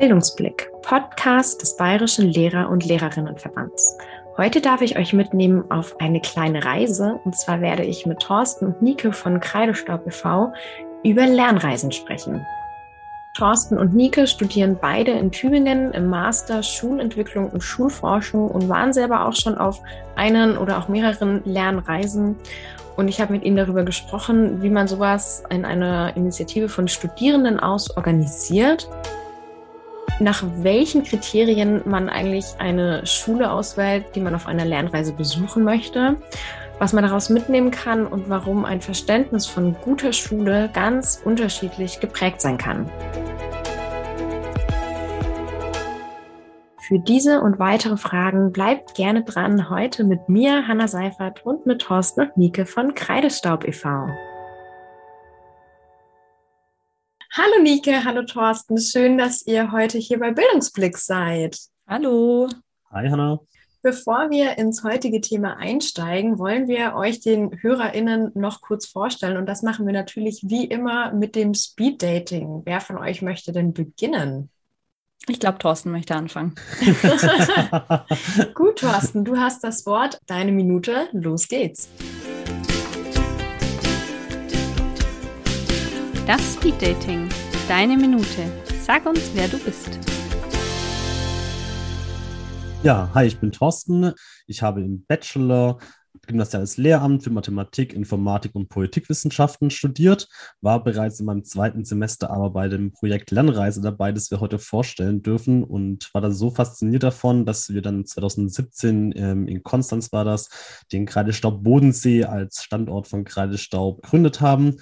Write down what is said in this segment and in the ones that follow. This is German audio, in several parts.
Bildungsblick, Podcast des Bayerischen Lehrer- und Lehrerinnenverbands. Heute darf ich euch mitnehmen auf eine kleine Reise. Und zwar werde ich mit Thorsten und Nike von Kreidestaub e.V. über Lernreisen sprechen. Thorsten und Nike studieren beide in Tübingen im Master Schulentwicklung und Schulforschung und waren selber auch schon auf einen oder auch mehreren Lernreisen. Und ich habe mit ihnen darüber gesprochen, wie man sowas in einer Initiative von Studierenden aus organisiert nach welchen Kriterien man eigentlich eine Schule auswählt, die man auf einer Lernreise besuchen möchte, was man daraus mitnehmen kann und warum ein Verständnis von guter Schule ganz unterschiedlich geprägt sein kann. Für diese und weitere Fragen bleibt gerne dran heute mit mir, Hanna Seifert und mit Thorsten und Nike von Kreidestaub e.V. Hallo Nike, hallo Thorsten. Schön, dass ihr heute hier bei Bildungsblick seid. Hallo. Hi Hanna. Bevor wir ins heutige Thema einsteigen, wollen wir euch den HörerInnen noch kurz vorstellen. Und das machen wir natürlich wie immer mit dem Speed Dating. Wer von euch möchte denn beginnen? Ich glaube, Thorsten möchte anfangen. Gut, Thorsten, du hast das Wort. Deine Minute. Los geht's. Das Speed Dating. Deine Minute. Sag uns, wer du bist. Ja, hi, ich bin Thorsten. Ich habe im Bachelor gymnasiales Lehramt für Mathematik, Informatik und Politikwissenschaften studiert, war bereits in meinem zweiten Semester aber bei dem Projekt Lernreise dabei, das wir heute vorstellen dürfen und war da so fasziniert davon, dass wir dann 2017 ähm, in Konstanz war das, den Kreidestaub Bodensee als Standort von Kreidestaub gegründet haben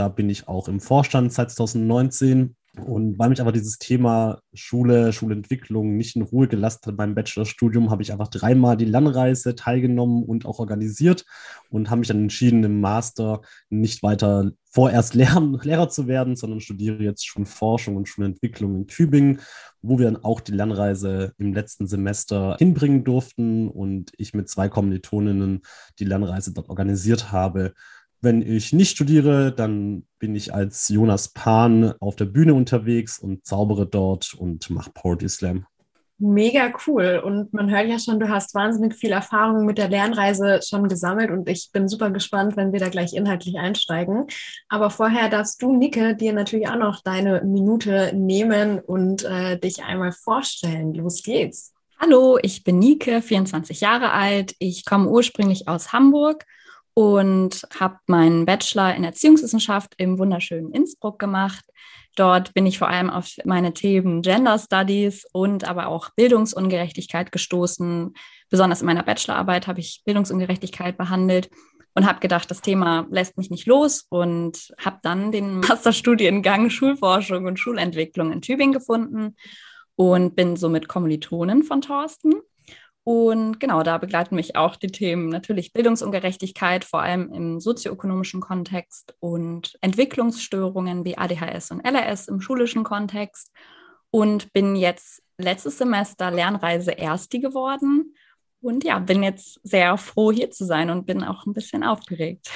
da bin ich auch im Vorstand seit 2019. Und weil mich aber dieses Thema Schule, Schulentwicklung nicht in Ruhe gelassen hat beim Bachelorstudium, habe ich einfach dreimal die Lernreise teilgenommen und auch organisiert und habe mich dann entschieden, im Master nicht weiter vorerst Lehr Lehrer zu werden, sondern studiere jetzt Schulforschung und Schulentwicklung in Tübingen, wo wir dann auch die Lernreise im letzten Semester hinbringen durften und ich mit zwei Kommilitoninnen die Lernreise dort organisiert habe. Wenn ich nicht studiere, dann bin ich als Jonas Pan auf der Bühne unterwegs und zaubere dort und mache Poetry Slam. Mega cool. Und man hört ja schon, du hast wahnsinnig viel Erfahrung mit der Lernreise schon gesammelt und ich bin super gespannt, wenn wir da gleich inhaltlich einsteigen. Aber vorher darfst du, Nicke, dir natürlich auch noch deine Minute nehmen und äh, dich einmal vorstellen. Los geht's. Hallo, ich bin Nike, 24 Jahre alt. Ich komme ursprünglich aus Hamburg und habe meinen Bachelor in Erziehungswissenschaft im wunderschönen Innsbruck gemacht. Dort bin ich vor allem auf meine Themen Gender Studies und aber auch Bildungsungerechtigkeit gestoßen. Besonders in meiner Bachelorarbeit habe ich Bildungsungerechtigkeit behandelt und habe gedacht, das Thema lässt mich nicht los und habe dann den Masterstudiengang Schulforschung und Schulentwicklung in Tübingen gefunden und bin somit Kommilitonin von Thorsten und genau, da begleiten mich auch die Themen natürlich Bildungsungerechtigkeit, vor allem im sozioökonomischen Kontext und Entwicklungsstörungen wie ADHS und LRS im schulischen Kontext. Und bin jetzt letztes Semester Lernreise Ersti geworden. Und ja, bin jetzt sehr froh, hier zu sein und bin auch ein bisschen aufgeregt.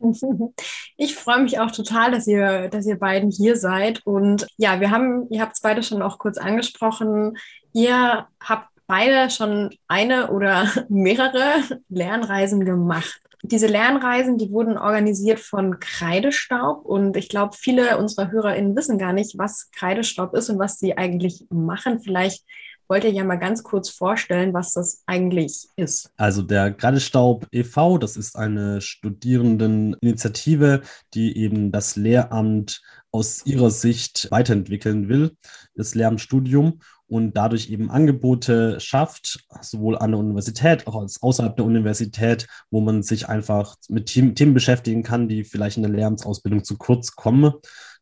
Ich freue mich auch total, dass ihr, dass ihr beiden hier seid. Und ja, wir haben, ihr habt es beide schon auch kurz angesprochen. Ihr habt beide schon eine oder mehrere Lernreisen gemacht. Diese Lernreisen, die wurden organisiert von Kreidestaub und ich glaube, viele unserer HörerInnen wissen gar nicht, was Kreidestaub ist und was sie eigentlich machen. Vielleicht wollt ihr ja mal ganz kurz vorstellen, was das eigentlich ist. Also der Kreidestaub e.V., das ist eine Studierendeninitiative, die eben das Lehramt aus ihrer Sicht weiterentwickeln will, das Lehramtsstudium und dadurch eben Angebote schafft, sowohl an der Universität, auch als außerhalb der Universität, wo man sich einfach mit Themen beschäftigen kann, die vielleicht in der Lehramtsausbildung zu kurz kommen.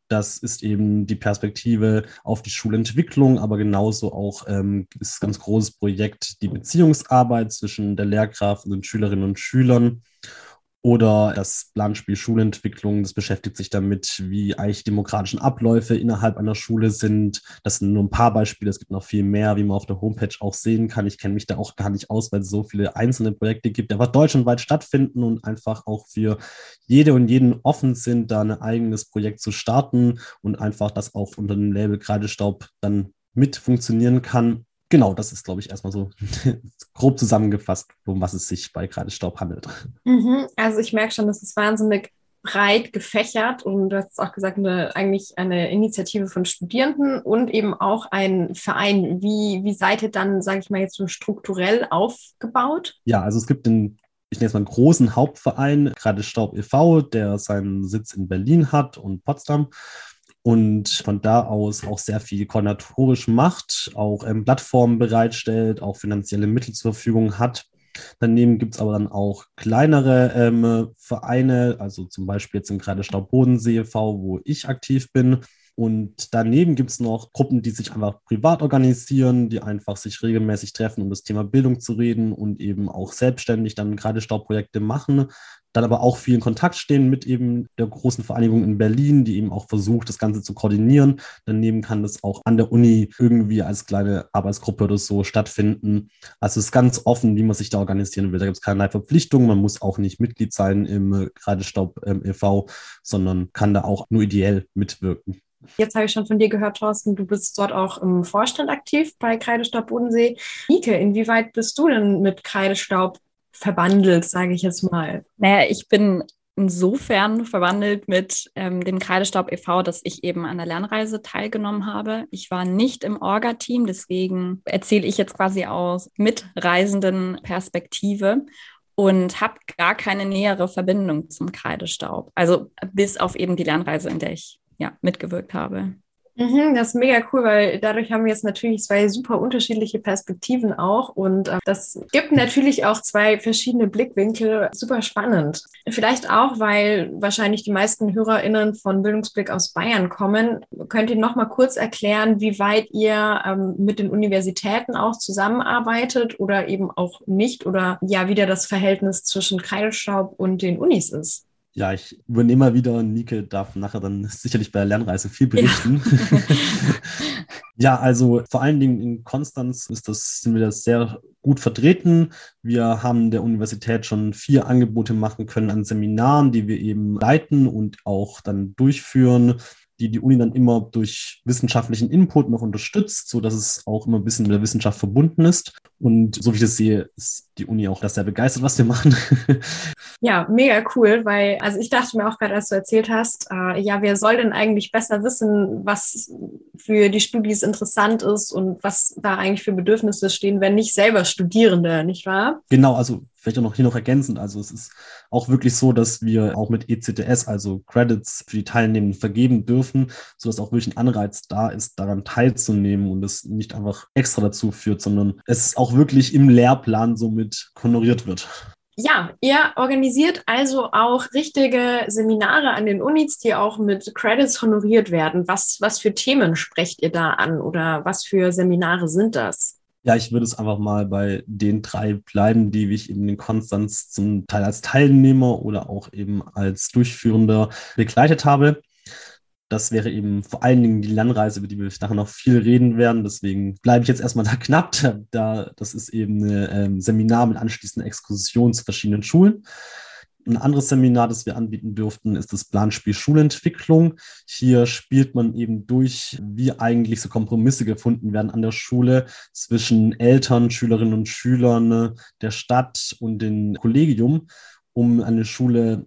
Das ist eben die Perspektive auf die Schulentwicklung, aber genauso auch ähm, ist ein ganz großes Projekt die Beziehungsarbeit zwischen der Lehrkraft und den Schülerinnen und Schülern Oder das Planspiel Schulentwicklung, das beschäftigt sich damit, wie eigentlich demokratischen Abläufe innerhalb einer Schule sind. Das sind nur ein paar Beispiele, es gibt noch viel mehr, wie man auf der Homepage auch sehen kann. Ich kenne mich da auch gar nicht aus, weil es so viele einzelne Projekte gibt, die einfach deutschlandweit stattfinden und einfach auch für jede und jeden offen sind, da ein eigenes Projekt zu starten und einfach das auch unter dem Label Kreidestaub dann mit funktionieren kann genau, das ist, glaube ich, erstmal so grob zusammengefasst, um was es sich bei Kreidestaub handelt. Mhm, also ich merke schon, das ist wahnsinnig breit gefächert und du hast auch gesagt, eine, eigentlich eine Initiative von Studierenden und eben auch ein Verein. Wie, wie seid ihr dann, sage ich mal, jetzt so strukturell aufgebaut? Ja, also es gibt den ich nenne es mal einen großen Hauptverein, gerade Staub e.V., der seinen Sitz in Berlin hat und Potsdam und von da aus auch sehr viel koordinatorisch macht, auch ähm, Plattformen bereitstellt, auch finanzielle Mittel zur Verfügung hat. Daneben gibt es aber dann auch kleinere ähm, Vereine, also zum Beispiel jetzt im Kreide Staub-Bodensee e.V., wo ich aktiv bin. Und daneben gibt es noch Gruppen, die sich einfach privat organisieren, die einfach sich regelmäßig treffen, um das Thema Bildung zu reden und eben auch selbstständig dann gerade Staubprojekte machen dann aber auch viel in Kontakt stehen mit eben der großen Vereinigung in Berlin, die eben auch versucht, das Ganze zu koordinieren. Daneben kann das auch an der Uni irgendwie als kleine Arbeitsgruppe oder so stattfinden. Also es ist ganz offen, wie man sich da organisieren will. Da gibt es keinerlei Verpflichtungen. Man muss auch nicht Mitglied sein im Kreidestaub ähm, e.V., sondern kann da auch nur ideell mitwirken. Jetzt habe ich schon von dir gehört, Thorsten, du bist dort auch im Vorstand aktiv bei Kreidestaub Bodensee. Ike, inwieweit bist du denn mit Kreidestaub verwandelt, sage ich jetzt mal? Naja, ich bin insofern verwandelt mit ähm, dem Kreidestaub e.V., dass ich eben an der Lernreise teilgenommen habe. Ich war nicht im Orga-Team, deswegen erzähle ich jetzt quasi aus mitreisenden Perspektive und habe gar keine nähere Verbindung zum Kreidestaub. Also bis auf eben die Lernreise, in der ich ja mitgewirkt habe. Mhm, das ist mega cool, weil dadurch haben wir jetzt natürlich zwei super unterschiedliche Perspektiven auch und äh, das gibt natürlich auch zwei verschiedene Blickwinkel. Super spannend. Vielleicht auch, weil wahrscheinlich die meisten HörerInnen von Bildungsblick aus Bayern kommen. Könnt ihr noch mal kurz erklären, wie weit ihr ähm, mit den Universitäten auch zusammenarbeitet oder eben auch nicht oder ja, wieder das Verhältnis zwischen Kreidestaub und den Unis ist? Ja, ich übernehme mal wieder. Nike darf nachher dann sicherlich bei der Lernreise viel berichten. Ja. ja, also vor allen Dingen in Konstanz ist das, sind wir das sehr gut vertreten. Wir haben der Universität schon vier Angebote machen können an Seminaren, die wir eben leiten und auch dann durchführen die die Uni dann immer durch wissenschaftlichen Input noch unterstützt, so dass es auch immer ein bisschen mit der Wissenschaft verbunden ist. Und so wie ich das sehe, ist die Uni auch das sehr begeistert, was wir machen. Ja, mega cool, weil, also ich dachte mir auch gerade, als du erzählt hast, äh, ja, wer soll denn eigentlich besser wissen, was für die Studis interessant ist und was da eigentlich für Bedürfnisse stehen, wenn nicht selber Studierende, nicht wahr? Genau, also vielleicht auch noch hier noch ergänzend. Also es ist auch wirklich so, dass wir auch mit ECTS, also Credits für die Teilnehmenden vergeben dürfen, sodass auch wirklich ein Anreiz da ist, daran teilzunehmen und es nicht einfach extra dazu führt, sondern es auch wirklich im Lehrplan somit honoriert wird. Ja, ihr organisiert also auch richtige Seminare an den Unis, die auch mit Credits honoriert werden. Was, was für Themen sprecht ihr da an oder was für Seminare sind das? Ja, ich würde es einfach mal bei den drei bleiben, die ich eben in Konstanz zum Teil als Teilnehmer oder auch eben als Durchführender begleitet habe. Das wäre eben vor allen Dingen die Lernreise, über die wir nachher noch viel reden werden. Deswegen bleibe ich jetzt erstmal da knapp. Da, das ist eben ein ähm, Seminar mit anschließender Exkursion zu verschiedenen Schulen. Ein anderes Seminar, das wir anbieten dürften, ist das Planspiel Schulentwicklung. Hier spielt man eben durch, wie eigentlich so Kompromisse gefunden werden an der Schule zwischen Eltern, Schülerinnen und Schülern der Stadt und dem Kollegium, um eine Schule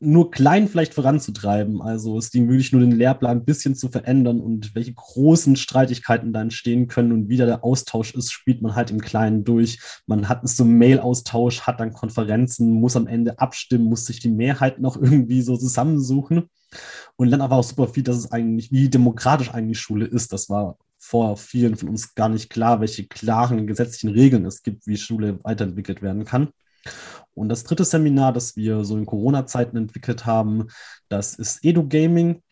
nur klein vielleicht voranzutreiben. Also es ging wirklich nur den Lehrplan ein bisschen zu verändern und welche großen Streitigkeiten da entstehen können und wie der Austausch ist, spielt man halt im Kleinen durch. Man hat so einen Mail-Austausch, hat dann Konferenzen, muss am Ende abstimmen, muss sich die Mehrheit noch irgendwie so zusammensuchen. Und dann aber auch super viel, dass es eigentlich, wie demokratisch eigentlich Schule ist. Das war vor vielen von uns gar nicht klar, welche klaren gesetzlichen Regeln es gibt, wie Schule weiterentwickelt werden kann. Und das dritte Seminar, das wir so in Corona-Zeiten entwickelt haben, das ist Edu-Gaming.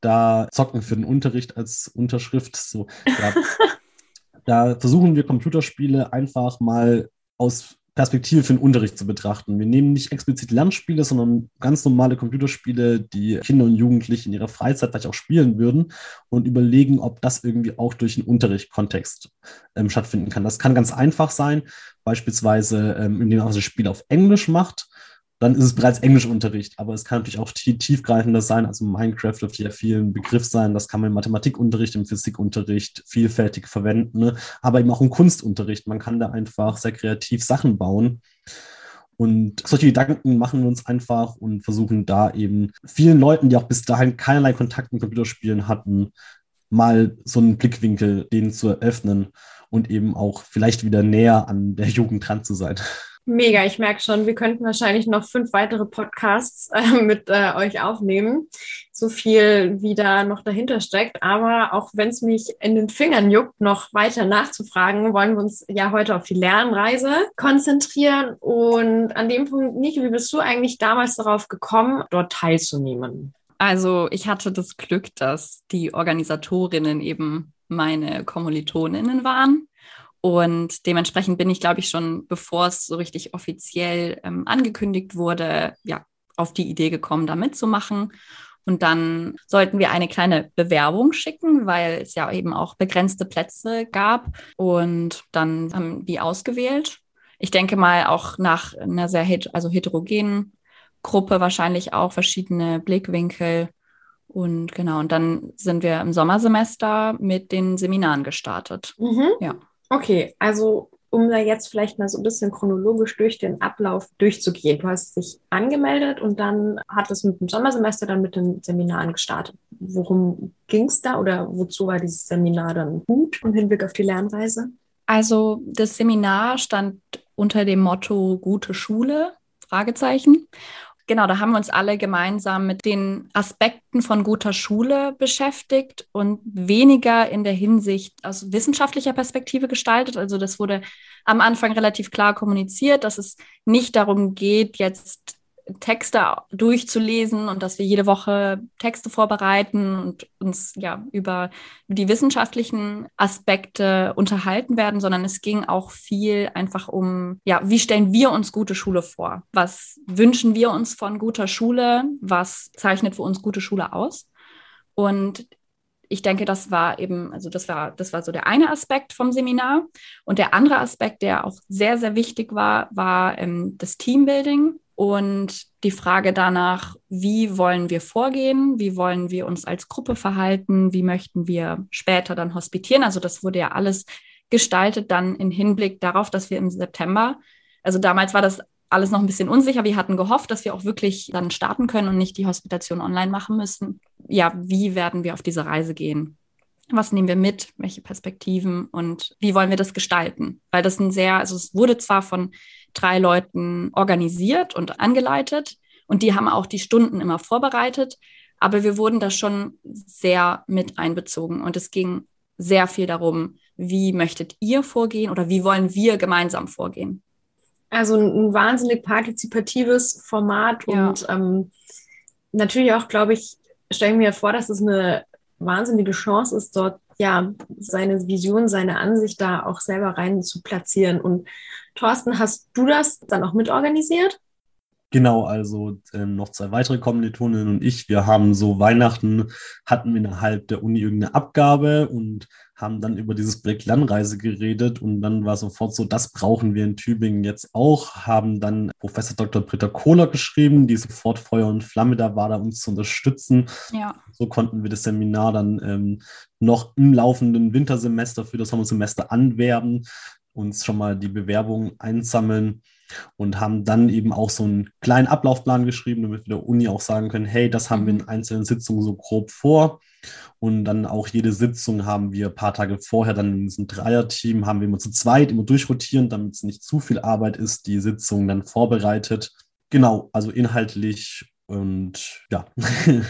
Da zocken für den Unterricht als Unterschrift. So, da, da versuchen wir Computerspiele einfach mal aus Perspektive für den Unterricht zu betrachten. Wir nehmen nicht explizit Lernspiele, sondern ganz normale Computerspiele, die Kinder und Jugendliche in ihrer Freizeit vielleicht auch spielen würden und überlegen, ob das irgendwie auch durch einen Unterrichtskontext ähm, stattfinden kann. Das kann ganz einfach sein, beispielsweise ähm, indem man das Spiel auf Englisch macht dann ist es bereits Englischunterricht. Aber es kann natürlich auch tiefgreifender sein. Also Minecraft dürfte ja viel ein Begriff sein. Das kann man im Mathematikunterricht, im Physikunterricht vielfältig verwenden. Ne? Aber eben auch im Kunstunterricht. Man kann da einfach sehr kreativ Sachen bauen. Und solche Gedanken machen wir uns einfach und versuchen da eben vielen Leuten, die auch bis dahin keinerlei Kontakt mit Computerspielen hatten, mal so einen Blickwinkel denen zu eröffnen und eben auch vielleicht wieder näher an der Jugend dran zu sein. Mega, ich merke schon, wir könnten wahrscheinlich noch fünf weitere Podcasts äh, mit äh, euch aufnehmen. So viel, wie da noch dahinter steckt. Aber auch wenn es mich in den Fingern juckt, noch weiter nachzufragen, wollen wir uns ja heute auf die Lernreise konzentrieren. Und an dem Punkt, Niki, wie bist du eigentlich damals darauf gekommen, dort teilzunehmen? Also ich hatte das Glück, dass die Organisatorinnen eben meine Kommilitoninnen waren. Und dementsprechend bin ich, glaube ich, schon bevor es so richtig offiziell ähm, angekündigt wurde, ja, auf die Idee gekommen, da mitzumachen. Und dann sollten wir eine kleine Bewerbung schicken, weil es ja eben auch begrenzte Plätze gab. Und dann haben die ausgewählt. Ich denke mal auch nach einer sehr het also heterogenen Gruppe wahrscheinlich auch verschiedene Blickwinkel. Und genau, und dann sind wir im Sommersemester mit den Seminaren gestartet. Mhm. Ja. Okay, also um da jetzt vielleicht mal so ein bisschen chronologisch durch den Ablauf durchzugehen. Du hast dich angemeldet und dann hat es mit dem Sommersemester dann mit den Seminaren gestartet. Worum ging es da oder wozu war dieses Seminar dann gut im Hinblick auf die Lernreise? Also das Seminar stand unter dem Motto gute Schule, Fragezeichen. Genau, da haben wir uns alle gemeinsam mit den Aspekten von guter Schule beschäftigt und weniger in der Hinsicht aus wissenschaftlicher Perspektive gestaltet. Also das wurde am Anfang relativ klar kommuniziert, dass es nicht darum geht, jetzt Texte durchzulesen und dass wir jede Woche Texte vorbereiten und uns ja über die wissenschaftlichen Aspekte unterhalten werden, sondern es ging auch viel einfach um, ja, wie stellen wir uns gute Schule vor? Was wünschen wir uns von guter Schule? Was zeichnet für uns gute Schule aus? Und ich denke, das war eben, also das war, das war so der eine Aspekt vom Seminar. Und der andere Aspekt, der auch sehr, sehr wichtig war, war ähm, das Teambuilding und die Frage danach, wie wollen wir vorgehen, wie wollen wir uns als Gruppe verhalten, wie möchten wir später dann hospitieren. Also das wurde ja alles gestaltet dann in Hinblick darauf, dass wir im September, also damals war das alles noch ein bisschen unsicher. Wir hatten gehofft, dass wir auch wirklich dann starten können und nicht die Hospitation online machen müssen. Ja, wie werden wir auf diese Reise gehen? Was nehmen wir mit? Welche Perspektiven und wie wollen wir das gestalten? Weil das ein sehr, also es wurde zwar von drei Leuten organisiert und angeleitet und die haben auch die Stunden immer vorbereitet, aber wir wurden da schon sehr mit einbezogen und es ging sehr viel darum, wie möchtet ihr vorgehen oder wie wollen wir gemeinsam vorgehen? Also ein wahnsinnig partizipatives Format ja. und ähm, natürlich auch, glaube ich, stelle ich mir vor, dass es eine wahnsinnige Chance ist, dort ja seine Vision, seine Ansicht da auch selber rein zu platzieren. Und Thorsten, hast du das dann auch mitorganisiert? Genau, also äh, noch zwei weitere Kommilitoninnen und ich, wir haben so Weihnachten, hatten wir innerhalb der Uni irgendeine Abgabe und haben dann über dieses Projekt Lernreise geredet und dann war sofort so, das brauchen wir in Tübingen jetzt auch, haben dann Professor Dr. Britta Kohler geschrieben, die sofort Feuer und Flamme da war, da uns zu unterstützen. Ja. So konnten wir das Seminar dann ähm, noch im laufenden Wintersemester für das Sommersemester anwerben, uns schon mal die Bewerbung einsammeln und haben dann eben auch so einen kleinen Ablaufplan geschrieben, damit wir der Uni auch sagen können, hey, das haben wir in mhm. einzelnen Sitzungen so grob vor. Und dann auch jede Sitzung haben wir ein paar Tage vorher dann in diesem Dreierteam, haben wir immer zu zweit, immer durchrotieren, damit es nicht zu viel Arbeit ist, die Sitzung dann vorbereitet. Genau, also inhaltlich und ja.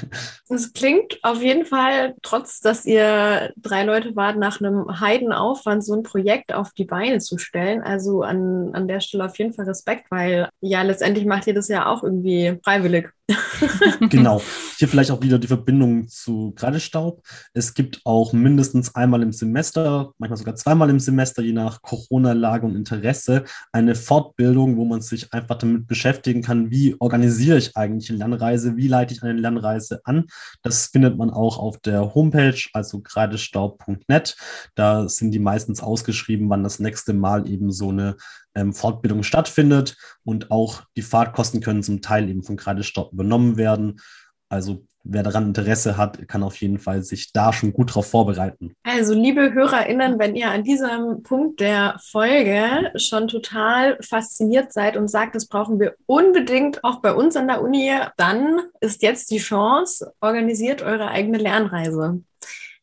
Es klingt auf jeden Fall, trotz dass ihr drei Leute wart, nach einem Heidenaufwand, so ein Projekt auf die Beine zu stellen. Also an, an der Stelle auf jeden Fall Respekt, weil ja, letztendlich macht ihr das ja auch irgendwie freiwillig. genau. Hier vielleicht auch wieder die Verbindung zu Kreidestaub. Es gibt auch mindestens einmal im Semester, manchmal sogar zweimal im Semester, je nach Corona-Lage und Interesse, eine Fortbildung, wo man sich einfach damit beschäftigen kann, wie organisiere ich eigentlich eine Lernreise, wie leite ich eine Lernreise an. Das findet man auch auf der Homepage, also kreidestaub.net. Da sind die meistens ausgeschrieben, wann das nächste Mal eben so eine ähm, Fortbildung stattfindet und auch die Fahrtkosten können zum Teil eben von Kreidestaub übernommen werden. Also wer daran Interesse hat, kann auf jeden Fall sich da schon gut drauf vorbereiten. Also, liebe HörerInnen, wenn ihr an diesem Punkt der Folge schon total fasziniert seid und sagt, das brauchen wir unbedingt auch bei uns an der Uni, dann ist jetzt die Chance, organisiert eure eigene Lernreise.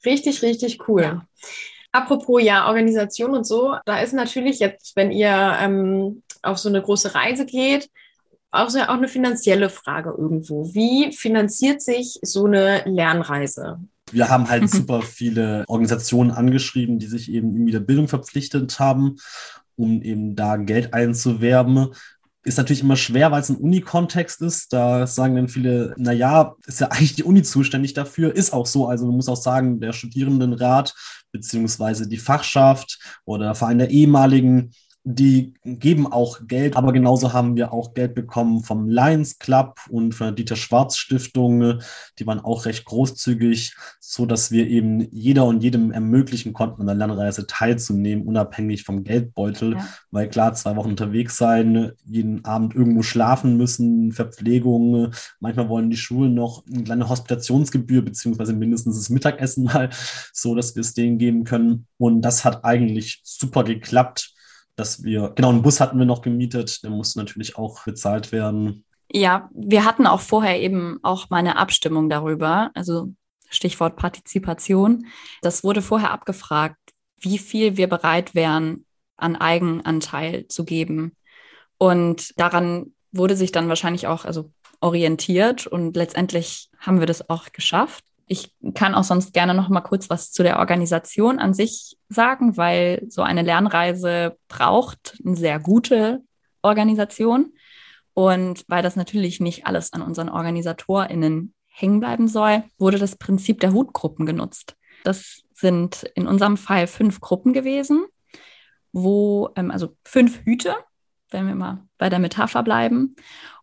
Richtig, richtig cool. Ja. Apropos ja, Organisation und so, da ist natürlich jetzt, wenn ihr ähm, auf so eine große Reise geht, auch, so, auch eine finanzielle Frage irgendwo. Wie finanziert sich so eine Lernreise? Wir haben halt super viele Organisationen angeschrieben, die sich eben in der Bildung verpflichtet haben, um eben da Geld einzuwerben. Ist natürlich immer schwer, weil es ein Uni-Kontext ist. Da sagen dann viele, naja, ist ja eigentlich die Uni zuständig dafür. Ist auch so. Also man muss auch sagen, der Studierendenrat beziehungsweise die Fachschaft oder der Verein der ehemaligen die geben auch Geld, aber genauso haben wir auch Geld bekommen vom Lions Club und von der Dieter Schwarz Stiftung. Die waren auch recht großzügig, so dass wir eben jeder und jedem ermöglichen konnten, an der Lernreise teilzunehmen, unabhängig vom Geldbeutel. Ja. Weil klar, zwei Wochen unterwegs sein, jeden Abend irgendwo schlafen müssen, Verpflegung. Manchmal wollen die Schulen noch eine kleine Hospitationsgebühr, beziehungsweise mindestens das Mittagessen mal, so dass wir es denen geben können. Und das hat eigentlich super geklappt dass wir, genau, einen Bus hatten wir noch gemietet, der musste natürlich auch bezahlt werden. Ja, wir hatten auch vorher eben auch mal eine Abstimmung darüber, also Stichwort Partizipation. Das wurde vorher abgefragt, wie viel wir bereit wären, an Eigenanteil zu geben. Und daran wurde sich dann wahrscheinlich auch also orientiert und letztendlich haben wir das auch geschafft. Ich kann auch sonst gerne noch mal kurz was zu der Organisation an sich sagen, weil so eine Lernreise braucht eine sehr gute Organisation. Und weil das natürlich nicht alles an unseren OrganisatorInnen hängen bleiben soll, wurde das Prinzip der Hutgruppen genutzt. Das sind in unserem Fall fünf Gruppen gewesen, wo, ähm, also fünf Hüte, wenn wir mal bei der Metapher bleiben.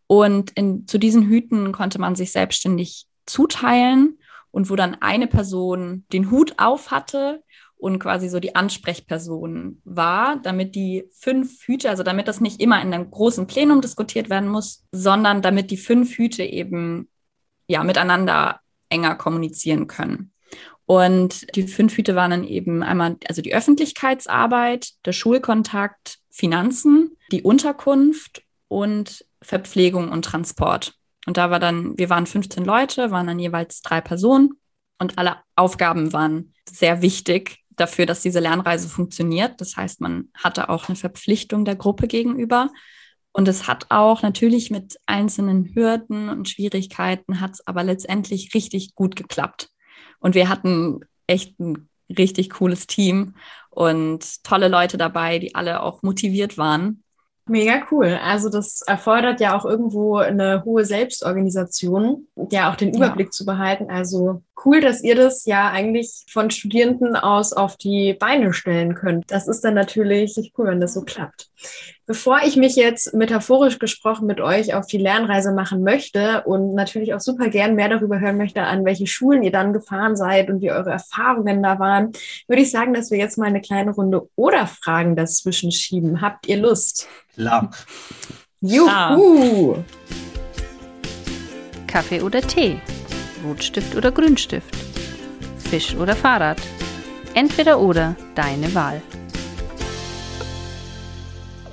Und in, zu diesen Hüten konnte man sich selbstständig zuteilen und wo dann eine Person den Hut auf hatte und quasi so die Ansprechperson war, damit die fünf Hüte, also damit das nicht immer in einem großen Plenum diskutiert werden muss, sondern damit die fünf Hüte eben ja miteinander enger kommunizieren können. Und die fünf Hüte waren dann eben einmal also die Öffentlichkeitsarbeit, der Schulkontakt, Finanzen, die Unterkunft und Verpflegung und Transport. Und da war dann, wir waren 15 Leute, waren dann jeweils drei Personen und alle Aufgaben waren sehr wichtig dafür, dass diese Lernreise funktioniert. Das heißt, man hatte auch eine Verpflichtung der Gruppe gegenüber. Und es hat auch natürlich mit einzelnen Hürden und Schwierigkeiten, hat es aber letztendlich richtig gut geklappt. Und wir hatten echt ein richtig cooles Team und tolle Leute dabei, die alle auch motiviert waren. Mega cool. Also das erfordert ja auch irgendwo eine hohe Selbstorganisation, ja auch den Überblick ja. zu behalten. Also cool, dass ihr das ja eigentlich von Studierenden aus auf die Beine stellen könnt. Das ist dann natürlich cool, wenn das so klappt. Bevor ich mich jetzt metaphorisch gesprochen mit euch auf die Lernreise machen möchte und natürlich auch super gern mehr darüber hören möchte, an welche Schulen ihr dann gefahren seid und wie eure Erfahrungen da waren, würde ich sagen, dass wir jetzt mal eine kleine Runde oder Fragen dazwischen schieben. Habt ihr Lust? Klar. Juhu! Kaffee oder Tee? Rotstift oder Grünstift? Fisch oder Fahrrad? Entweder oder, deine Wahl.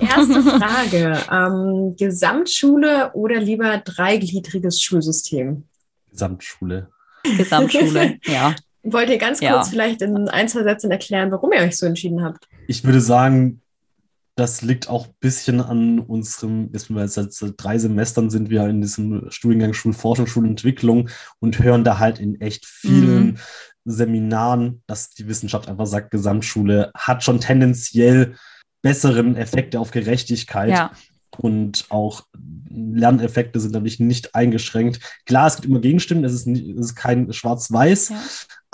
Erste Frage. ähm, Gesamtschule oder lieber dreigliedriges Schulsystem? Gesamtschule. Gesamtschule, ja. Wollt ihr ganz kurz ja. vielleicht in ein, zwei Sätzen erklären, warum ihr euch so entschieden habt? Ich würde sagen, das liegt auch ein bisschen an unserem, jetzt seit, seit drei Semestern sind wir in diesem Studiengang Schulforschung, Schulentwicklung und hören da halt in echt vielen mhm. Seminaren, dass die Wissenschaft einfach sagt, Gesamtschule hat schon tendenziell besseren Effekte auf Gerechtigkeit. Ja. und auch Lerneffekte sind dadurch nicht eingeschränkt. Klar, es gibt immer Gegenstimmen, es ist, nicht, es ist kein Schwarz-Weiß, ja.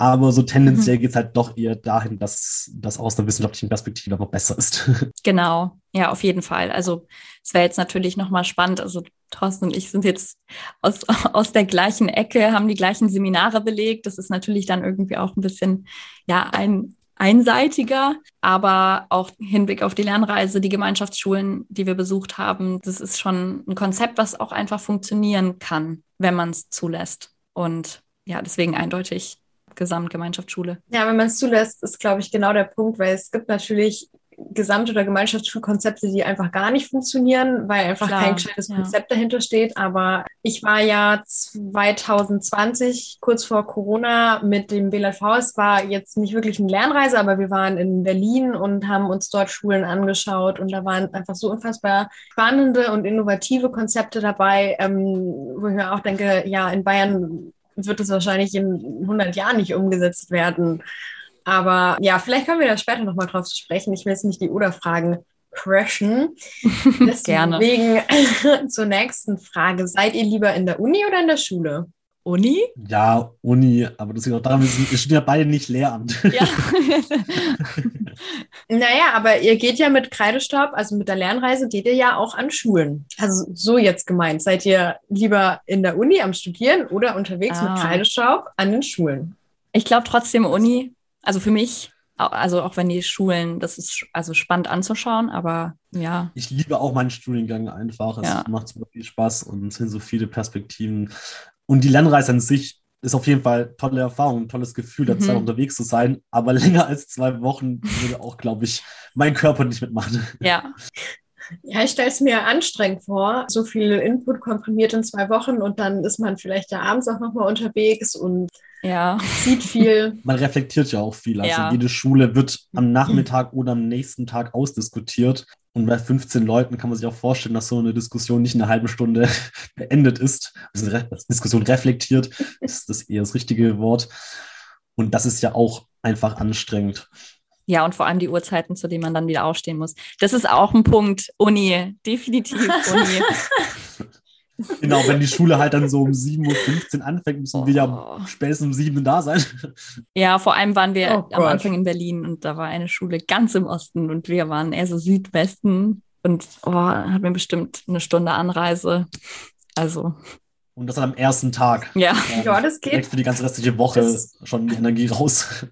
Aber so tendenziell mhm. geht es halt doch eher dahin, dass das aus der wissenschaftlichen Perspektive noch besser ist. Genau, ja, auf jeden Fall. Also es wäre jetzt natürlich nochmal spannend, also Thorsten und ich sind jetzt aus, aus der gleichen Ecke, haben die gleichen Seminare belegt. Das ist natürlich dann irgendwie auch ein bisschen, ja, ein, einseitiger, aber auch Hinblick auf die Lernreise, die Gemeinschaftsschulen, die wir besucht haben, das ist schon ein Konzept, was auch einfach funktionieren kann, wenn man es zulässt. Und ja, deswegen eindeutig Gesamtgemeinschaftsschule. Ja, wenn man es zulässt, ist, glaube ich, genau der Punkt, weil es gibt natürlich Gesamt- oder Gemeinschaftsschulkonzepte, die einfach gar nicht funktionieren, weil einfach Klar, kein gescheites ja. Konzept dahinter steht. Aber ich war ja 2020, kurz vor Corona, mit dem BLV. Es war jetzt nicht wirklich eine Lernreise, aber wir waren in Berlin und haben uns dort Schulen angeschaut. Und da waren einfach so unfassbar spannende und innovative Konzepte dabei, ähm, wo ich mir auch denke, ja, in Bayern wird es wahrscheinlich in 100 Jahren nicht umgesetzt werden. Aber ja, vielleicht kommen wir da später nochmal drauf sprechen. Ich will jetzt nicht die Oder-Fragen crashen. Deswegen zur nächsten Frage. Seid ihr lieber in der Uni oder in der Schule? Uni? Ja, Uni, aber das liegt auch daran, wir, sind, wir sind ja beide nicht Lehramt. Ja. naja, aber ihr geht ja mit Kreidestab, also mit der Lernreise, geht ihr ja auch an Schulen. Also so jetzt gemeint. Seid ihr lieber in der Uni am Studieren oder unterwegs ah. mit Kreidestaub an den Schulen? Ich glaube trotzdem Uni, also für mich, also auch wenn die Schulen, das ist also spannend anzuschauen, aber ja. Ich liebe auch meinen Studiengang einfach. Es ja. macht super viel Spaß und es sind so viele Perspektiven. Und die Lernreise an sich ist auf jeden Fall tolle Erfahrung, ein tolles Gefühl, da mhm. Zeit unterwegs zu sein. Aber länger als zwei Wochen würde auch, glaube ich, mein Körper nicht mitmachen. Ja. Ja, ich stelle es mir anstrengend vor, so viel Input komprimiert in zwei Wochen und dann ist man vielleicht ja abends auch nochmal unterwegs und ja. sieht viel. Man reflektiert ja auch viel. Also ja. jede Schule wird am Nachmittag oder am nächsten Tag ausdiskutiert. Und bei 15 Leuten kann man sich auch vorstellen, dass so eine Diskussion nicht in einer halben Stunde beendet ist. Also Diskussion reflektiert ist das eher das richtige Wort. Und das ist ja auch einfach anstrengend. Ja, und vor allem die Uhrzeiten, zu denen man dann wieder aufstehen muss. Das ist auch ein Punkt. Uni, definitiv Uni. Genau, wenn die Schule halt dann so um 7.15 Uhr anfängt, müssen oh. wir ja oh. spätestens um 7 Uhr da sein. Ja, vor allem waren wir oh am Anfang in Berlin und da war eine Schule ganz im Osten und wir waren eher so Südwesten und oh, hat mir bestimmt eine Stunde Anreise. Also. Und das dann am ersten Tag. Ja. Ja, das geht. Direkt für die ganze restliche Woche das schon die Energie raus.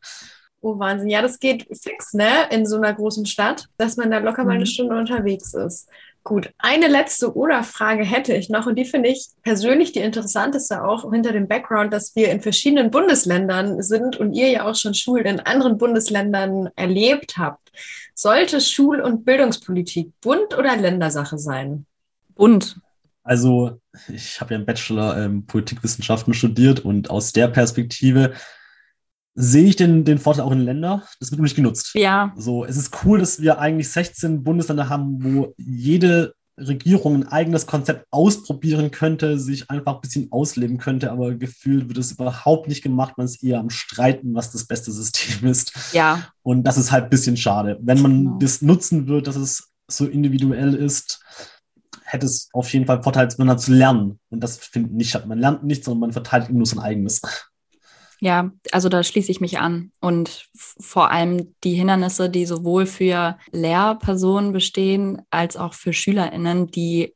Oh, Wahnsinn. Ja, das geht fix, ne? In so einer großen Stadt, dass man da locker mal eine mhm. Stunde unterwegs ist. Gut, eine letzte Oder-Frage hätte ich noch und die finde ich persönlich die interessanteste auch hinter dem Background, dass wir in verschiedenen Bundesländern sind und ihr ja auch schon Schulen in anderen Bundesländern erlebt habt. Sollte Schul- und Bildungspolitik Bund- oder Ländersache sein? Bund. Also ich habe ja einen Bachelor ähm, Politikwissenschaften studiert und aus der Perspektive sehe ich den, den Vorteil auch in Ländern. Das wird nicht genutzt. Ja. So, es ist cool, dass wir eigentlich 16 Bundesländer haben, wo jede Regierung ein eigenes Konzept ausprobieren könnte, sich einfach ein bisschen ausleben könnte, aber gefühlt wird es überhaupt nicht gemacht. Man ist eher am Streiten, was das beste System ist. Ja. Und das ist halt ein bisschen schade. Wenn man genau. das nutzen wird, dass es so individuell ist, hätte es auf jeden Fall Vorteil, miteinander zu lernen. Und das finde ich nicht Man lernt nicht, sondern man verteidigt nur sein eigenes. Ja, also da schließe ich mich an. Und vor allem die Hindernisse, die sowohl für Lehrpersonen bestehen, als auch für SchülerInnen, die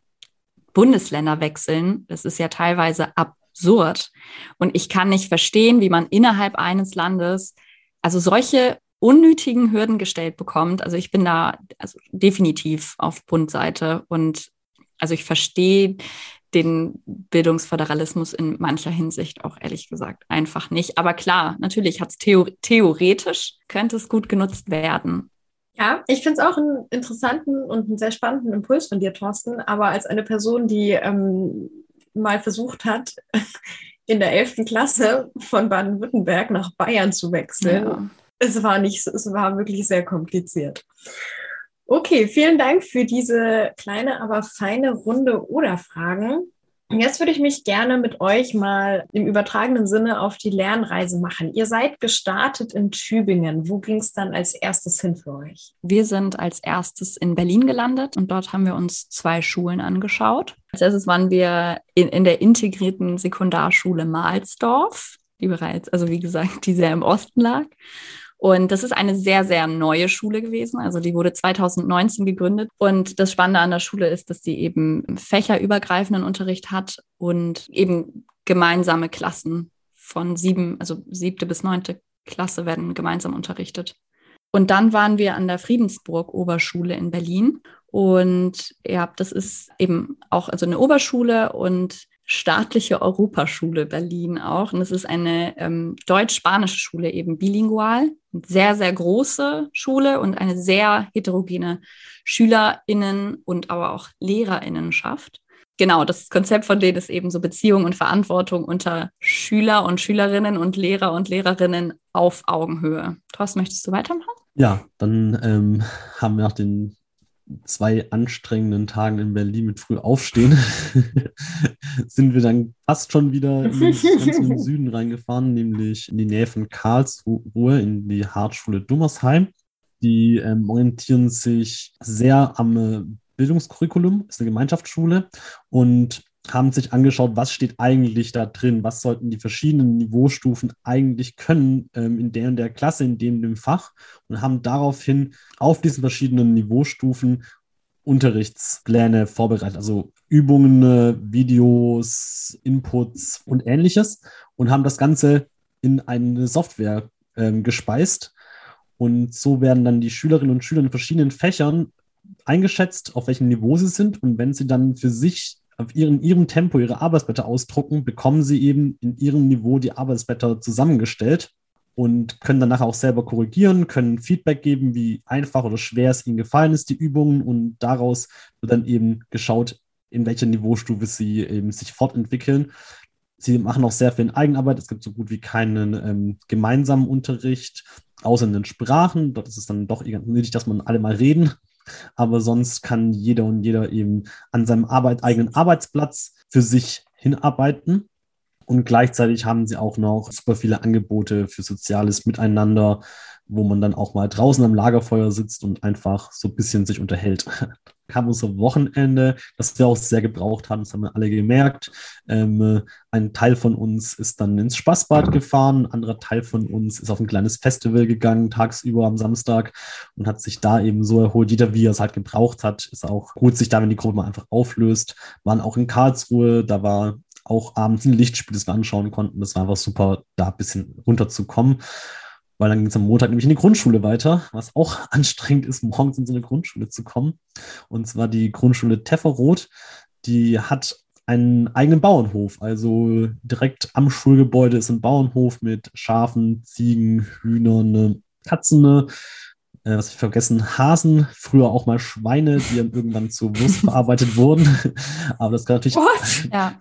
Bundesländer wechseln. Das ist ja teilweise absurd. Und ich kann nicht verstehen, wie man innerhalb eines Landes also solche unnötigen Hürden gestellt bekommt. Also ich bin da also definitiv auf Bundseite und also ich verstehe den Bildungsföderalismus in mancher Hinsicht auch ehrlich gesagt einfach nicht. Aber klar, natürlich hat es theo theoretisch, könnte es gut genutzt werden. Ja, ich finde es auch einen interessanten und einen sehr spannenden Impuls von dir, Thorsten. Aber als eine Person, die ähm, mal versucht hat, in der 11. Klasse von Baden-Württemberg nach Bayern zu wechseln, ja. es war nicht, es war wirklich sehr kompliziert. Okay, vielen Dank für diese kleine, aber feine Runde oder Fragen. Jetzt würde ich mich gerne mit euch mal im übertragenen Sinne auf die Lernreise machen. Ihr seid gestartet in Tübingen. Wo ging es dann als erstes hin für euch? Wir sind als erstes in Berlin gelandet und dort haben wir uns zwei Schulen angeschaut. Als erstes waren wir in, in der integrierten Sekundarschule Mahlsdorf, die bereits, also wie gesagt, die sehr im Osten lag. Und das ist eine sehr, sehr neue Schule gewesen. Also die wurde 2019 gegründet. Und das Spannende an der Schule ist, dass sie eben fächerübergreifenden Unterricht hat und eben gemeinsame Klassen von sieben, also siebte bis neunte Klasse werden gemeinsam unterrichtet. Und dann waren wir an der Friedensburg Oberschule in Berlin. Und ja, das ist eben auch also eine Oberschule und staatliche Europaschule Berlin auch. Und es ist eine ähm, deutsch-spanische Schule, eben bilingual. Sehr, sehr große Schule und eine sehr heterogene SchülerInnen und aber auch LehrerInnenschaft. Genau, das Konzept von denen ist eben so Beziehung und Verantwortung unter Schüler und Schülerinnen und Lehrer und Lehrerinnen auf Augenhöhe. Thorsten, möchtest du weitermachen? Ja, dann ähm, haben wir nach den zwei anstrengenden Tagen in Berlin mit früh aufstehen, sind wir dann fast schon wieder in, in den Süden reingefahren, nämlich in die Nähe von Karlsruhe, in die Hartschule Dummersheim. Die ähm, orientieren sich sehr am äh, Bildungskurriculum, ist eine Gemeinschaftsschule und haben sich angeschaut, was steht eigentlich da drin, was sollten die verschiedenen Niveaustufen eigentlich können ähm, in der und der Klasse, in dem, dem Fach und haben daraufhin auf diesen verschiedenen Niveaustufen Unterrichtspläne vorbereitet, also Übungen, äh, Videos, Inputs und ähnliches und haben das Ganze in eine Software ähm, gespeist. Und so werden dann die Schülerinnen und Schüler in verschiedenen Fächern eingeschätzt, auf welchem Niveau sie sind. Und wenn sie dann für sich auf ihren, ihrem Tempo ihre Arbeitsblätter ausdrucken, bekommen sie eben in ihrem Niveau die Arbeitsblätter zusammengestellt und können danach auch selber korrigieren, können Feedback geben, wie einfach oder schwer es ihnen gefallen ist, die Übungen. Und daraus wird dann eben geschaut, in welcher Niveaustufe sie eben sich fortentwickeln. Sie machen auch sehr viel in Eigenarbeit. Es gibt so gut wie keinen ähm, gemeinsamen Unterricht, außer in den Sprachen. Dort ist es dann doch nötig, dass man alle mal reden aber sonst kann jeder und jeder eben an seinem Arbeit, eigenen Arbeitsplatz für sich hinarbeiten. Und gleichzeitig haben sie auch noch super viele Angebote für soziales Miteinander, wo man dann auch mal draußen am Lagerfeuer sitzt und einfach so ein bisschen sich unterhält. kam unser Wochenende, das wir auch sehr gebraucht haben, das haben wir alle gemerkt. Ähm, ein Teil von uns ist dann ins Spaßbad gefahren, ein anderer Teil von uns ist auf ein kleines Festival gegangen, tagsüber am Samstag und hat sich da eben so erholt. Jeder, wie er es halt gebraucht hat, ist auch gut, sich da, wenn die Gruppe mal einfach auflöst. Waren auch in Karlsruhe, da war auch abends ein Lichtspiel, das wir anschauen konnten. Das war einfach super, da ein bisschen runterzukommen weil dann ging es am Montag nämlich in die Grundschule weiter, was auch anstrengend ist, morgens in so eine Grundschule zu kommen. Und zwar die Grundschule Tefferroth, die hat einen eigenen Bauernhof. Also direkt am Schulgebäude ist ein Bauernhof mit Schafen, Ziegen, Hühnern, Katzen, äh, was ich vergessen, Hasen, früher auch mal Schweine, die dann irgendwann zu Wurst verarbeitet wurden. Aber das gehört natürlich, ja.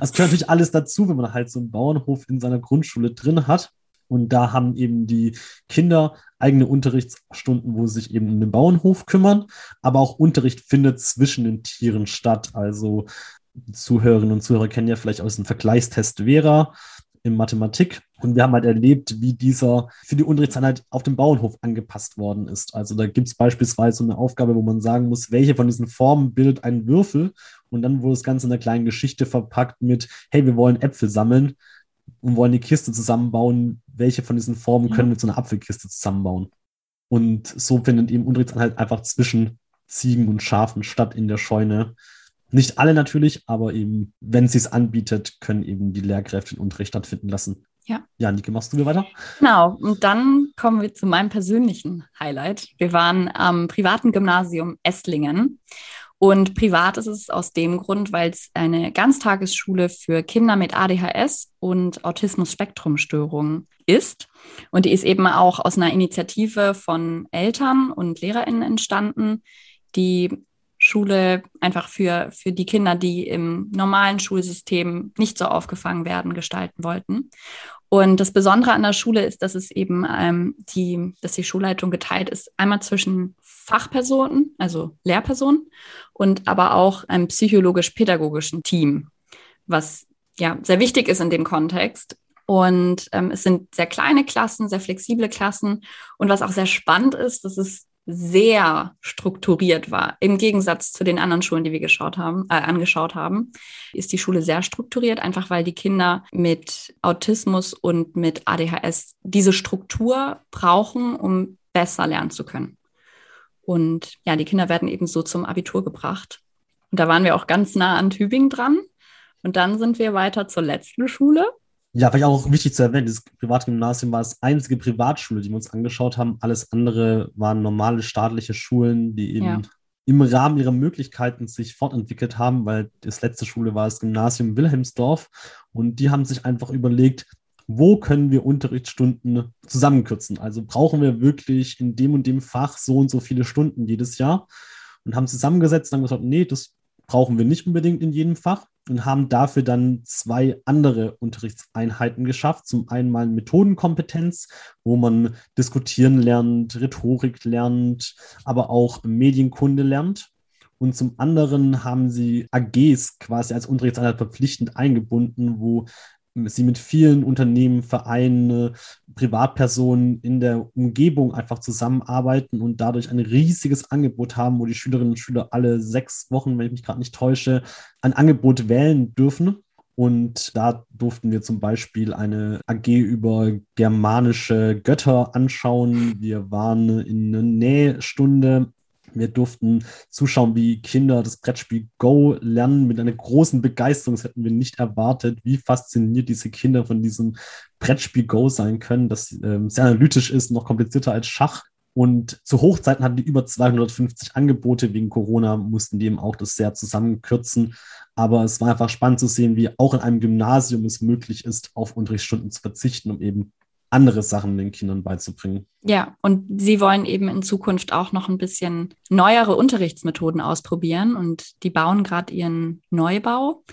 das gehört natürlich alles dazu, wenn man halt so einen Bauernhof in seiner Grundschule drin hat. Und da haben eben die Kinder eigene Unterrichtsstunden, wo sie sich eben um den Bauernhof kümmern. Aber auch Unterricht findet zwischen den Tieren statt. Also Zuhörerinnen und Zuhörer kennen ja vielleicht aus dem Vergleichstest Vera in Mathematik. Und wir haben halt erlebt, wie dieser für die Unterrichtseinheit auf dem Bauernhof angepasst worden ist. Also da gibt es beispielsweise eine Aufgabe, wo man sagen muss, welche von diesen Formen bildet einen Würfel. Und dann wurde das Ganze in einer kleinen Geschichte verpackt mit, hey, wir wollen Äpfel sammeln und wollen die Kiste zusammenbauen. Welche von diesen Formen können wir zu einer Apfelkiste zusammenbauen? Und so findet eben Unterrichtsanhalt einfach zwischen Ziegen und Schafen statt in der Scheune. Nicht alle natürlich, aber eben, wenn sie es anbietet, können eben die Lehrkräfte den Unterricht stattfinden lassen. Ja. Ja, Nike, machst du mir weiter? Genau. Und dann kommen wir zu meinem persönlichen Highlight. Wir waren am privaten Gymnasium Esslingen und privat ist es aus dem Grund, weil es eine Ganztagesschule für Kinder mit ADHS und Autismus-Spektrum-Störungen ist. Und die ist eben auch aus einer Initiative von Eltern und LehrerInnen entstanden, die Schule einfach für, für die Kinder, die im normalen Schulsystem nicht so aufgefangen werden, gestalten wollten. Und das Besondere an der Schule ist, dass es eben ähm, die, dass die Schulleitung geteilt ist, einmal zwischen Fachpersonen, also Lehrpersonen, und aber auch einem psychologisch-pädagogischen Team. was ja sehr wichtig ist in dem Kontext. Und ähm, es sind sehr kleine Klassen, sehr flexible Klassen. Und was auch sehr spannend ist, dass es sehr strukturiert war. Im Gegensatz zu den anderen Schulen, die wir geschaut haben, äh, angeschaut haben, ist die Schule sehr strukturiert, einfach weil die Kinder mit Autismus und mit ADHS diese Struktur brauchen, um besser lernen zu können. Und ja, die Kinder werden eben so zum Abitur gebracht. Und da waren wir auch ganz nah an Tübingen dran. Und dann sind wir weiter zur letzten Schule. Ja, vielleicht auch wichtig zu erwähnen, das Privatgymnasium war das einzige Privatschule, die wir uns angeschaut haben. Alles andere waren normale staatliche Schulen, die eben ja. im Rahmen ihrer Möglichkeiten sich fortentwickelt haben, weil das letzte Schule war das Gymnasium Wilhelmsdorf und die haben sich einfach überlegt, wo können wir Unterrichtsstunden zusammenkürzen? Also brauchen wir wirklich in dem und dem Fach so und so viele Stunden jedes Jahr? Und haben zusammengesetzt und haben gesagt, nee, das brauchen wir nicht unbedingt in jedem Fach und haben dafür dann zwei andere Unterrichtseinheiten geschafft. Zum einen mal Methodenkompetenz, wo man diskutieren lernt, Rhetorik lernt, aber auch Medienkunde lernt. Und zum anderen haben sie AGs quasi als Unterrichtseinheit verpflichtend eingebunden, wo sie mit vielen Unternehmen, Vereinen, Privatpersonen in der Umgebung einfach zusammenarbeiten und dadurch ein riesiges Angebot haben, wo die Schülerinnen und Schüler alle sechs Wochen, wenn ich mich gerade nicht täusche, ein Angebot wählen dürfen. Und da durften wir zum Beispiel eine AG über germanische Götter anschauen. Wir waren in einer Nähstunde wir durften zuschauen, wie Kinder das Brettspiel Go lernen mit einer großen Begeisterung. Das hätten wir nicht erwartet, wie fasziniert diese Kinder von diesem Brettspiel Go sein können, das ähm, sehr analytisch ist, noch komplizierter als Schach. Und zu Hochzeiten hatten die über 250 Angebote. Wegen Corona mussten die eben auch das sehr zusammenkürzen. Aber es war einfach spannend zu sehen, wie auch in einem Gymnasium es möglich ist, auf Unterrichtsstunden zu verzichten, um eben andere Sachen den Kindern beizubringen. Ja, und sie wollen eben in Zukunft auch noch ein bisschen neuere Unterrichtsmethoden ausprobieren und die bauen gerade ihren Neubau,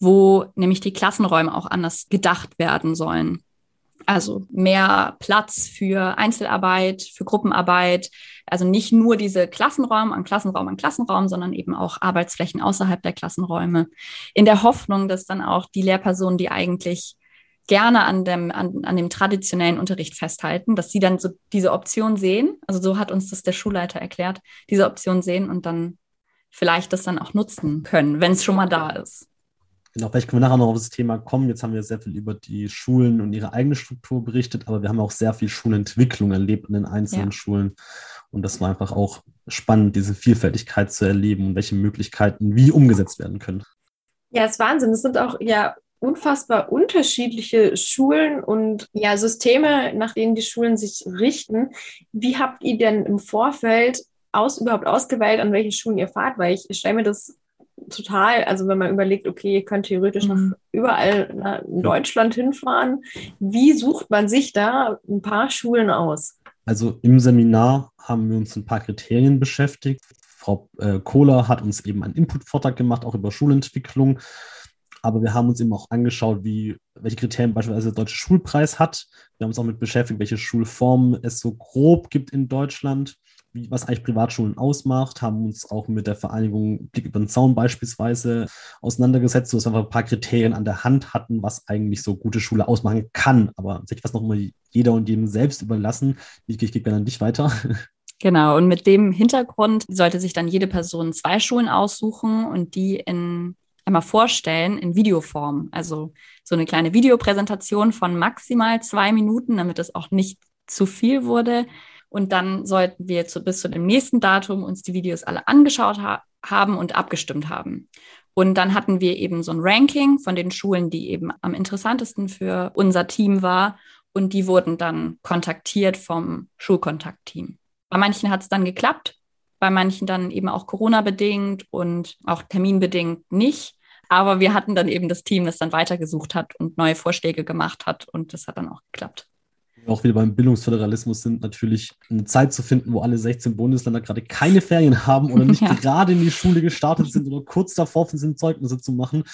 wo nämlich die Klassenräume auch anders gedacht werden sollen. Also mehr Platz für Einzelarbeit, für Gruppenarbeit. Also nicht nur diese Klassenräume an Klassenraum an Klassenraum, sondern eben auch Arbeitsflächen außerhalb der Klassenräume. In der Hoffnung, dass dann auch die Lehrpersonen, die eigentlich gerne an dem, an, an dem traditionellen Unterricht festhalten, dass sie dann so diese Option sehen. Also so hat uns das der Schulleiter erklärt, diese Option sehen und dann vielleicht das dann auch nutzen können, wenn es schon mal da ist. Genau, vielleicht können wir nachher noch auf das Thema kommen. Jetzt haben wir sehr viel über die Schulen und ihre eigene Struktur berichtet, aber wir haben auch sehr viel Schulentwicklung erlebt in den einzelnen ja. Schulen. Und das war einfach auch spannend, diese Vielfältigkeit zu erleben und welche Möglichkeiten wie umgesetzt werden können. Ja, es ist Wahnsinn. Es sind auch ja unfassbar unterschiedliche Schulen und ja, Systeme, nach denen die Schulen sich richten. Wie habt ihr denn im Vorfeld aus, überhaupt ausgewählt, an welche Schulen ihr fahrt? Weil ich, ich stelle mir das total, also wenn man überlegt, okay, ihr könnt theoretisch mhm. noch überall na, in Deutschland hinfahren, wie sucht man sich da ein paar Schulen aus? Also im Seminar haben wir uns ein paar Kriterien beschäftigt. Frau äh, Kohler hat uns eben einen Input-Vortrag gemacht, auch über Schulentwicklung. Aber wir haben uns eben auch angeschaut, wie, welche Kriterien beispielsweise der Deutsche Schulpreis hat. Wir haben uns auch mit beschäftigt, welche Schulformen es so grob gibt in Deutschland, wie, was eigentlich Privatschulen ausmacht, haben uns auch mit der Vereinigung Blick über den Zaun beispielsweise auseinandergesetzt, sodass wir einfach ein paar Kriterien an der Hand hatten, was eigentlich so gute Schule ausmachen kann. Aber sich was noch mal jeder und jedem selbst überlassen. Ich, ich gebe gerne an dich weiter. Genau, und mit dem Hintergrund sollte sich dann jede Person zwei Schulen aussuchen und die in einmal vorstellen in Videoform. Also so eine kleine Videopräsentation von maximal zwei Minuten, damit es auch nicht zu viel wurde. Und dann sollten wir zu, bis zu dem nächsten Datum uns die Videos alle angeschaut ha haben und abgestimmt haben. Und dann hatten wir eben so ein Ranking von den Schulen, die eben am interessantesten für unser Team war. Und die wurden dann kontaktiert vom Schulkontaktteam. Bei manchen hat es dann geklappt, bei manchen dann eben auch Corona-bedingt und auch terminbedingt nicht. Aber wir hatten dann eben das Team, das dann weitergesucht hat und neue Vorschläge gemacht hat und das hat dann auch geklappt auch wieder beim Bildungsföderalismus sind, natürlich eine Zeit zu finden, wo alle 16 Bundesländer gerade keine Ferien haben oder nicht ja. gerade in die Schule gestartet sind oder kurz davor sind, Zeugnisse zu machen,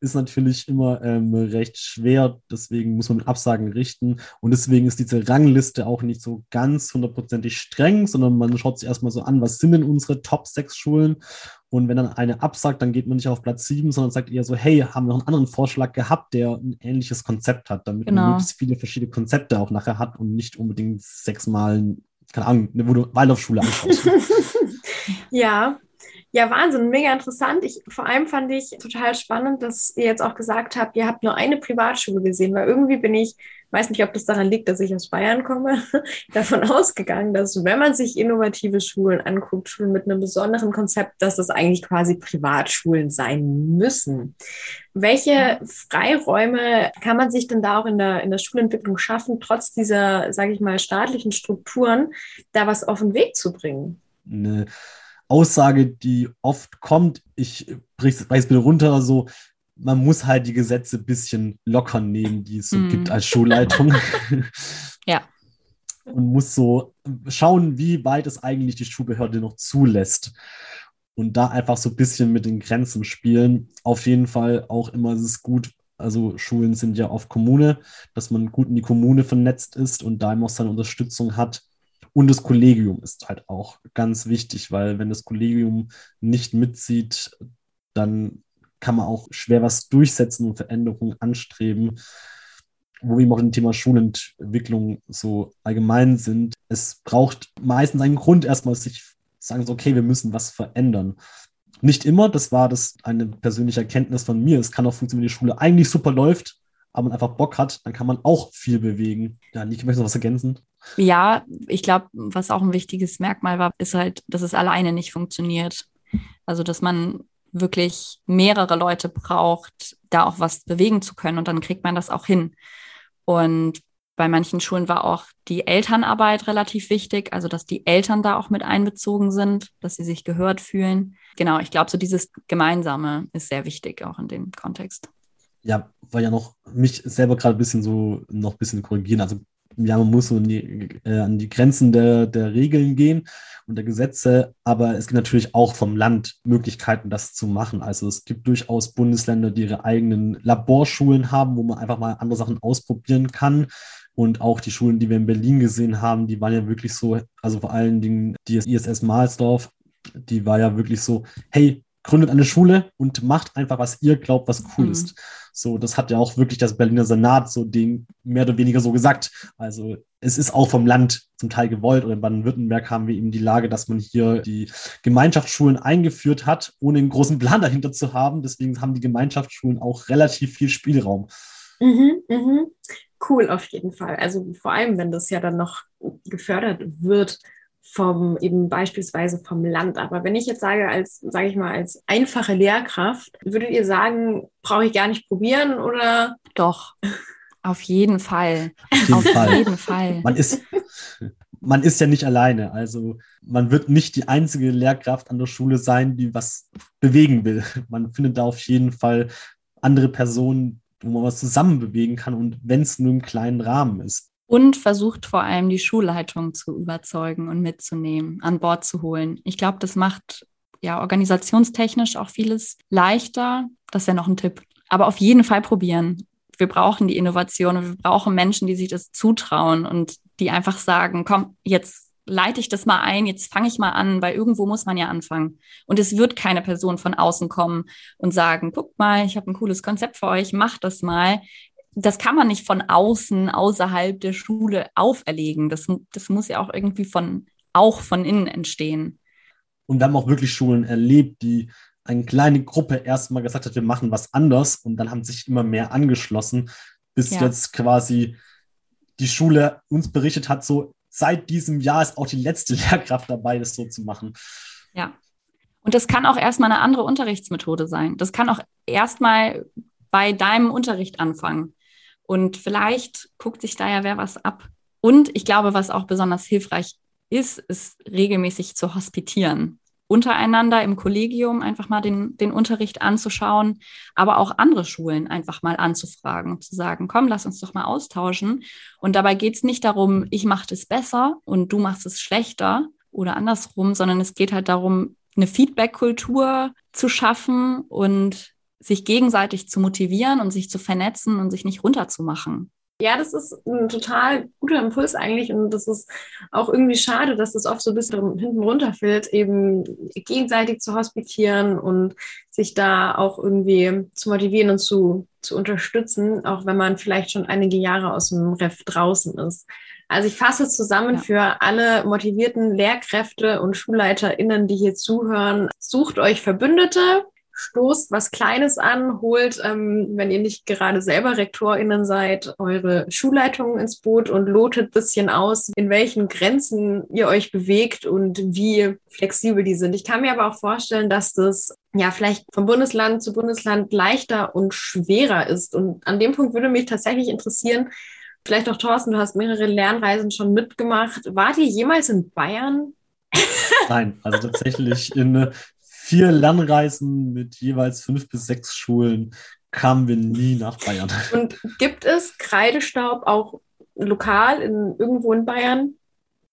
ist natürlich immer ähm, recht schwer. Deswegen muss man mit Absagen richten. Und deswegen ist diese Rangliste auch nicht so ganz hundertprozentig streng, sondern man schaut sich erstmal so an, was sind denn unsere Top 6 Schulen Und wenn dann eine absagt, dann geht man nicht auf Platz 7, sondern sagt eher so, hey, haben wir noch einen anderen Vorschlag gehabt, der ein ähnliches Konzept hat, damit genau. man möglichst viele verschiedene Konzepte auch nachher hat und nicht unbedingt sechsmal, keine Ahnung, eine Waldorfschule anschaust. ja, ja, Wahnsinn, mega interessant. Ich, vor allem fand ich total spannend, dass ihr jetzt auch gesagt habt, ihr habt nur eine Privatschule gesehen, weil irgendwie bin ich, weiß nicht, ob das daran liegt, dass ich aus Bayern komme, davon ausgegangen, dass wenn man sich innovative Schulen anguckt, Schulen mit einem besonderen Konzept, dass das eigentlich quasi Privatschulen sein müssen. Welche Freiräume kann man sich denn da auch in der, in der Schulentwicklung schaffen, trotz dieser, sage ich mal, staatlichen Strukturen, da was auf den Weg zu bringen? Ne Aussage, die oft kommt, ich breche es bitte runter, so, man muss halt die Gesetze ein bisschen locker nehmen, die es so mm. gibt als Schulleitung. ja. Und muss so schauen, wie weit es eigentlich die Schulbehörde noch zulässt. Und da einfach so ein bisschen mit den Grenzen spielen. Auf jeden Fall auch immer ist es gut, also Schulen sind ja auf Kommune, dass man gut in die Kommune vernetzt ist und da immer auch seine Unterstützung hat. Und das Kollegium ist halt auch ganz wichtig, weil wenn das Kollegium nicht mitzieht, dann kann man auch schwer was durchsetzen und Veränderungen anstreben, wo wir eben auch im Thema Schulentwicklung so allgemein sind. Es braucht meistens einen Grund, erstmal sich sagen, so, okay, wir müssen was verändern. Nicht immer, das war das eine persönliche Erkenntnis von mir. Es kann auch funktionieren, wenn die Schule eigentlich super läuft, aber man einfach Bock hat, dann kann man auch viel bewegen. Ja, Niki, möchtest du noch was ergänzen? Ja, ich glaube, was auch ein wichtiges Merkmal war, ist halt, dass es alleine nicht funktioniert. Also, dass man wirklich mehrere Leute braucht, da auch was bewegen zu können und dann kriegt man das auch hin. Und bei manchen Schulen war auch die Elternarbeit relativ wichtig, also dass die Eltern da auch mit einbezogen sind, dass sie sich gehört fühlen. Genau, ich glaube, so dieses Gemeinsame ist sehr wichtig auch in dem Kontext. Ja, weil ja noch mich selber gerade ein bisschen so noch ein bisschen korrigieren. Also ja, man muss so an die, äh, an die Grenzen der, der Regeln gehen und der Gesetze, aber es gibt natürlich auch vom Land Möglichkeiten, das zu machen. Also es gibt durchaus Bundesländer, die ihre eigenen Laborschulen haben, wo man einfach mal andere Sachen ausprobieren kann. Und auch die Schulen, die wir in Berlin gesehen haben, die waren ja wirklich so, also vor allen Dingen die ISS Mahlsdorf, die war ja wirklich so, hey, gründet eine Schule und macht einfach, was ihr glaubt, was cool mhm. ist. So, das hat ja auch wirklich das Berliner Senat so den mehr oder weniger so gesagt. Also es ist auch vom Land zum Teil gewollt oder in Baden-Württemberg haben wir eben die Lage, dass man hier die Gemeinschaftsschulen eingeführt hat, ohne einen großen Plan dahinter zu haben. Deswegen haben die Gemeinschaftsschulen auch relativ viel Spielraum. Mhm, mhm. Cool, auf jeden Fall. Also vor allem, wenn das ja dann noch gefördert wird vom eben beispielsweise vom Land. Aber wenn ich jetzt sage, als, sage ich mal, als einfache Lehrkraft, würdet ihr sagen, brauche ich gar nicht probieren oder? Doch. Auf jeden Fall. Auf jeden, Auf Fall. jeden Fall. Man ist, man ist ja nicht alleine. Also man wird nicht die einzige Lehrkraft an der Schule sein, die was bewegen will. Man findet da auf jeden Fall andere Personen, wo man was zusammen bewegen kann und wenn es nur im kleinen Rahmen ist und versucht vor allem die Schulleitung zu überzeugen und mitzunehmen, an Bord zu holen. Ich glaube, das macht ja organisationstechnisch auch vieles leichter. Das wäre noch ein Tipp. Aber auf jeden Fall probieren. Wir brauchen die Innovation und wir brauchen Menschen, die sich das zutrauen und die einfach sagen, komm, jetzt leite ich das mal ein, jetzt fange ich mal an, weil irgendwo muss man ja anfangen. Und es wird keine Person von außen kommen und sagen, guck mal, ich habe ein cooles Konzept für euch, macht das mal das kann man nicht von außen, außerhalb der Schule auferlegen. Das, das muss ja auch irgendwie von, auch von innen entstehen. Und wir haben auch wirklich Schulen erlebt, die eine kleine Gruppe erstmal gesagt hat, wir machen was anders und dann haben sich immer mehr angeschlossen, bis ja. jetzt quasi die Schule uns berichtet hat, so seit diesem Jahr ist auch die letzte Lehrkraft dabei, das so zu machen. Ja. Und das kann auch erstmal eine andere Unterrichtsmethode sein. Das kann auch erstmal bei deinem Unterricht anfangen. Und vielleicht guckt sich da ja wer was ab. Und ich glaube, was auch besonders hilfreich ist, ist regelmäßig zu hospitieren. Untereinander im Kollegium einfach mal den, den Unterricht anzuschauen, aber auch andere Schulen einfach mal anzufragen zu sagen, komm, lass uns doch mal austauschen. Und dabei geht es nicht darum, ich mache das besser und du machst es schlechter oder andersrum, sondern es geht halt darum, eine Feedback-Kultur zu schaffen und sich gegenseitig zu motivieren und sich zu vernetzen und sich nicht runterzumachen. Ja, das ist ein total guter Impuls eigentlich und das ist auch irgendwie schade, dass das oft so ein bisschen hinten runterfällt, eben gegenseitig zu hospitieren und sich da auch irgendwie zu motivieren und zu, zu unterstützen, auch wenn man vielleicht schon einige Jahre aus dem Ref draußen ist. Also ich fasse zusammen ja. für alle motivierten Lehrkräfte und SchulleiterInnen, die hier zuhören. Sucht euch Verbündete, stoßt was Kleines an, holt, ähm, wenn ihr nicht gerade selber RektorInnen seid, eure Schulleitungen ins Boot und lotet bisschen aus, in welchen Grenzen ihr euch bewegt und wie flexibel die sind. Ich kann mir aber auch vorstellen, dass das ja vielleicht von Bundesland zu Bundesland leichter und schwerer ist. Und an dem Punkt würde mich tatsächlich interessieren, vielleicht auch Thorsten, du hast mehrere Lernreisen schon mitgemacht. Wart ihr jemals in Bayern? Nein, also tatsächlich in vier Lernreisen mit jeweils fünf bis sechs Schulen kamen wir nie nach Bayern. Und gibt es Kreidestaub auch lokal in, irgendwo in Bayern?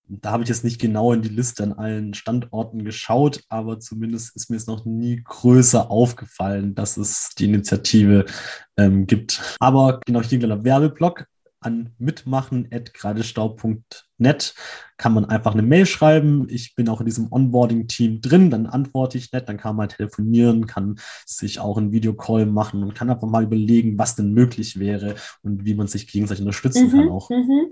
Da habe ich jetzt nicht genau in die Liste an allen Standorten geschaut, aber zumindest ist mir es noch nie größer aufgefallen, dass es die Initiative ähm, gibt. Aber genau hier ein kleiner Werbeblock an mitmachen.gradestaub.net kann man einfach eine Mail schreiben. Ich bin auch in diesem Onboarding-Team drin, dann antworte ich nicht, dann kann man telefonieren, kann sich auch einen Videocall machen und kann einfach mal überlegen, was denn möglich wäre und wie man sich gegenseitig unterstützen mhm, kann auch. Mhm.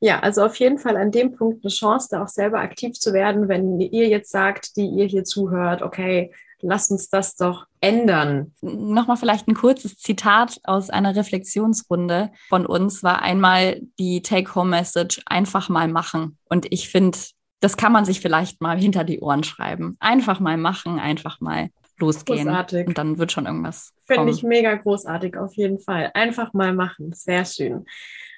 Ja, also auf jeden Fall an dem Punkt eine Chance, da auch selber aktiv zu werden, wenn ihr jetzt sagt, die ihr hier zuhört, okay, lass uns das doch ändern. Nochmal vielleicht ein kurzes Zitat aus einer Reflexionsrunde von uns war einmal die Take-Home-Message, einfach mal machen. Und ich finde, das kann man sich vielleicht mal hinter die Ohren schreiben. Einfach mal machen, einfach mal losgehen. Großartig. Und dann wird schon irgendwas. Finde ich mega großartig, auf jeden Fall. Einfach mal machen. Sehr schön.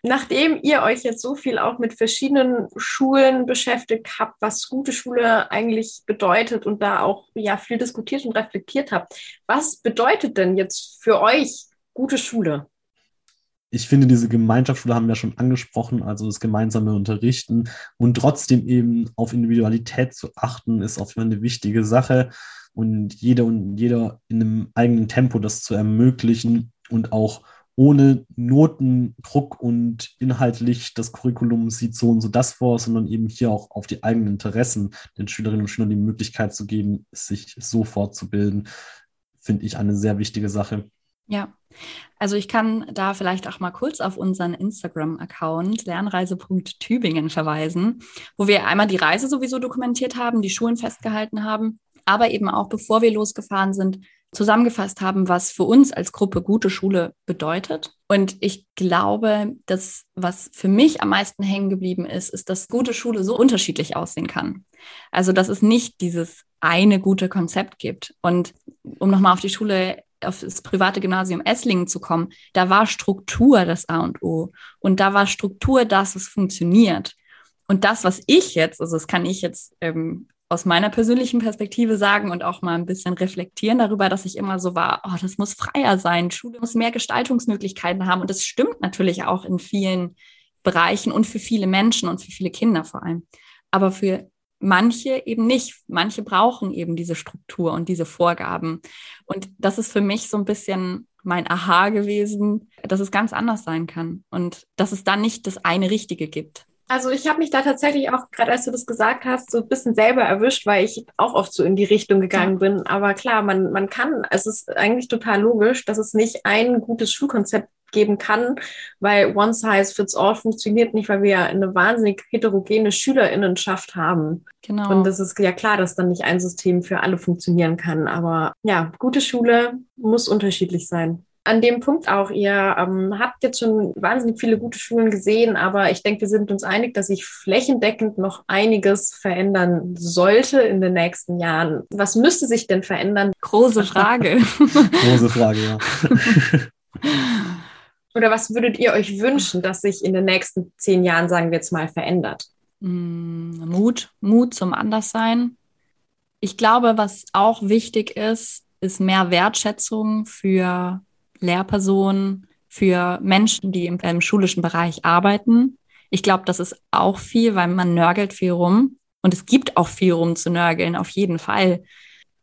Nachdem ihr euch jetzt so viel auch mit verschiedenen Schulen beschäftigt habt, was gute Schule eigentlich bedeutet und da auch ja viel diskutiert und reflektiert habt, was bedeutet denn jetzt für euch gute Schule? ich finde, diese Gemeinschaftsschule haben wir schon angesprochen, also das gemeinsame Unterrichten und trotzdem eben auf Individualität zu achten, ist auf jeden Fall eine wichtige Sache und jeder und jeder in einem eigenen Tempo das zu ermöglichen und auch ohne Notendruck und inhaltlich das Curriculum sieht so und so das vor, sondern eben hier auch auf die eigenen Interessen den Schülerinnen und Schülern die Möglichkeit zu geben, sich so fortzubilden, finde ich eine sehr wichtige Sache. Ja, also ich kann da vielleicht auch mal kurz auf unseren Instagram-Account lernreise.tübingen verweisen, wo wir einmal die Reise sowieso dokumentiert haben, die Schulen festgehalten haben, aber eben auch bevor wir losgefahren sind, zusammengefasst haben, was für uns als Gruppe gute Schule bedeutet. Und ich glaube, dass was für mich am meisten hängen geblieben ist, ist, dass gute Schule so unterschiedlich aussehen kann. Also, dass es nicht dieses eine gute Konzept gibt. Und um nochmal auf die Schule auf das private Gymnasium Esslingen zu kommen, da war Struktur das A und O. Und da war Struktur, dass es funktioniert. Und das, was ich jetzt, also das kann ich jetzt ähm, aus meiner persönlichen Perspektive sagen und auch mal ein bisschen reflektieren darüber, dass ich immer so war, oh, das muss freier sein, Schule muss mehr Gestaltungsmöglichkeiten haben. Und das stimmt natürlich auch in vielen Bereichen und für viele Menschen und für viele Kinder vor allem. Aber für manche eben nicht. Manche brauchen eben diese Struktur und diese Vorgaben. Und das ist für mich so ein bisschen mein Aha gewesen, dass es ganz anders sein kann und dass es dann nicht das eine Richtige gibt. Also ich habe mich da tatsächlich auch, gerade als du das gesagt hast, so ein bisschen selber erwischt, weil ich auch oft so in die Richtung gegangen bin. Aber klar, man, man kann, es ist eigentlich total logisch, dass es nicht ein gutes Schulkonzept geben kann, weil One Size Fits All funktioniert nicht, weil wir ja eine wahnsinnig heterogene Schülerinnenschaft haben. Genau. Und das ist ja klar, dass dann nicht ein System für alle funktionieren kann. Aber ja, gute Schule muss unterschiedlich sein an dem Punkt auch, ihr ähm, habt jetzt schon wahnsinnig viele gute Schulen gesehen, aber ich denke, wir sind uns einig, dass sich flächendeckend noch einiges verändern sollte in den nächsten Jahren. Was müsste sich denn verändern? Große Frage. Große Frage, ja. Oder was würdet ihr euch wünschen, dass sich in den nächsten zehn Jahren, sagen wir jetzt mal, verändert? Mm, Mut, Mut zum Anderssein. Ich glaube, was auch wichtig ist, ist mehr Wertschätzung für Lehrpersonen, für Menschen, die im, im schulischen Bereich arbeiten. Ich glaube, das ist auch viel, weil man nörgelt viel rum. Und es gibt auch viel rum zu nörgeln, auf jeden Fall.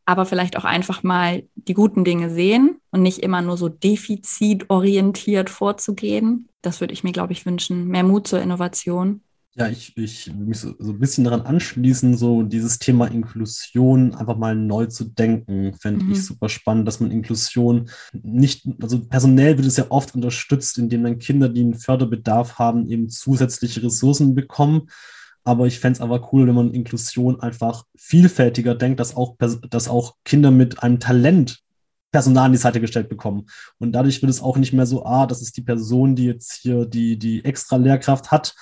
aber vielleicht auch einfach mal die guten Dinge sehen und nicht immer nur so defizitorientiert vorzugehen. Das würde ich mir, glaube ich, wünschen. Mehr Mut zur Innovation. Ja, ich, ich will mich so, so ein bisschen daran anschließen, so dieses Thema Inklusion einfach mal neu zu denken, fände mhm. ich super spannend, dass man Inklusion nicht, also personell wird es ja oft unterstützt, indem dann Kinder, die einen Förderbedarf haben, eben zusätzliche Ressourcen bekommen. Aber ich fände es aber cool, wenn man Inklusion einfach vielfältiger denkt, dass auch, dass auch Kinder mit einem Talent Personal an die Seite gestellt bekommen. Und dadurch wird es auch nicht mehr so, ah, das ist die Person, die jetzt hier die, die extra Lehrkraft hat,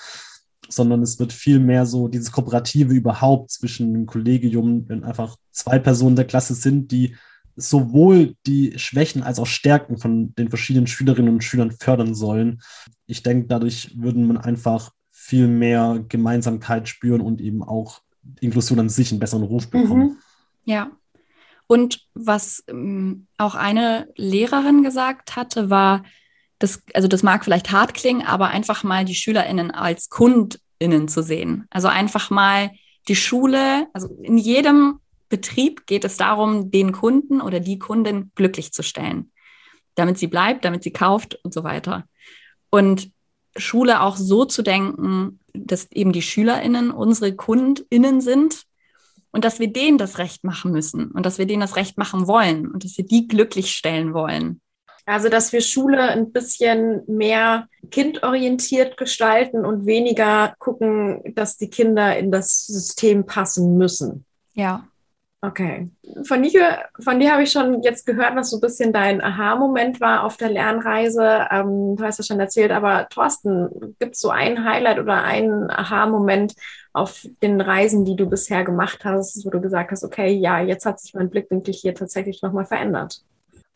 sondern es wird viel mehr so dieses Kooperative überhaupt zwischen dem Kollegium, wenn einfach zwei Personen der Klasse sind, die sowohl die Schwächen als auch Stärken von den verschiedenen Schülerinnen und Schülern fördern sollen. Ich denke, dadurch würden man einfach viel mehr Gemeinsamkeit spüren und eben auch Inklusion an sich einen besseren Ruf bekommen. Mhm. Ja. Und was ähm, auch eine Lehrerin gesagt hatte, war, das, also das mag vielleicht hart klingen, aber einfach mal die SchülerInnen als KundInnen zu sehen. Also einfach mal die Schule, also in jedem Betrieb geht es darum, den Kunden oder die Kundin glücklich zu stellen, damit sie bleibt, damit sie kauft und so weiter. Und Schule auch so zu denken, dass eben die SchülerInnen unsere KundInnen sind und dass wir denen das Recht machen müssen und dass wir denen das Recht machen wollen und dass wir die glücklich stellen wollen. Also, dass wir Schule ein bisschen mehr kindorientiert gestalten und weniger gucken, dass die Kinder in das System passen müssen. Ja. Okay. Von, Nike, von dir habe ich schon jetzt gehört, was so ein bisschen dein Aha-Moment war auf der Lernreise. Ähm, du hast ja schon erzählt, aber Thorsten, gibt es so ein Highlight oder einen Aha-Moment auf den Reisen, die du bisher gemacht hast, wo du gesagt hast, okay, ja, jetzt hat sich mein Blickwinkel hier tatsächlich nochmal verändert?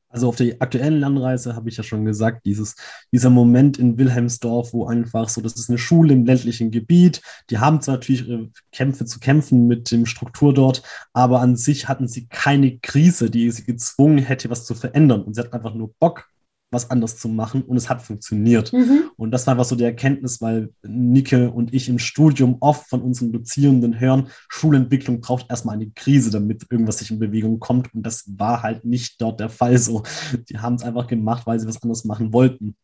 Also auf der aktuellen Landreise habe ich ja schon gesagt, dieses, dieser Moment in Wilhelmsdorf, wo einfach so, das ist eine Schule im ländlichen Gebiet, die haben zwar natürlich ihre Kämpfe zu kämpfen mit dem Struktur dort, aber an sich hatten sie keine Krise, die sie gezwungen hätte, was zu verändern. Und sie hatten einfach nur Bock, was anders zu machen und es hat funktioniert. Mhm. Und das war einfach so die Erkenntnis, weil Nike und ich im Studium oft von unseren Dozierenden hören, Schulentwicklung braucht erstmal eine Krise, damit irgendwas sich in Bewegung kommt. Und das war halt nicht dort der Fall so. Die haben es einfach gemacht, weil sie was anderes machen wollten.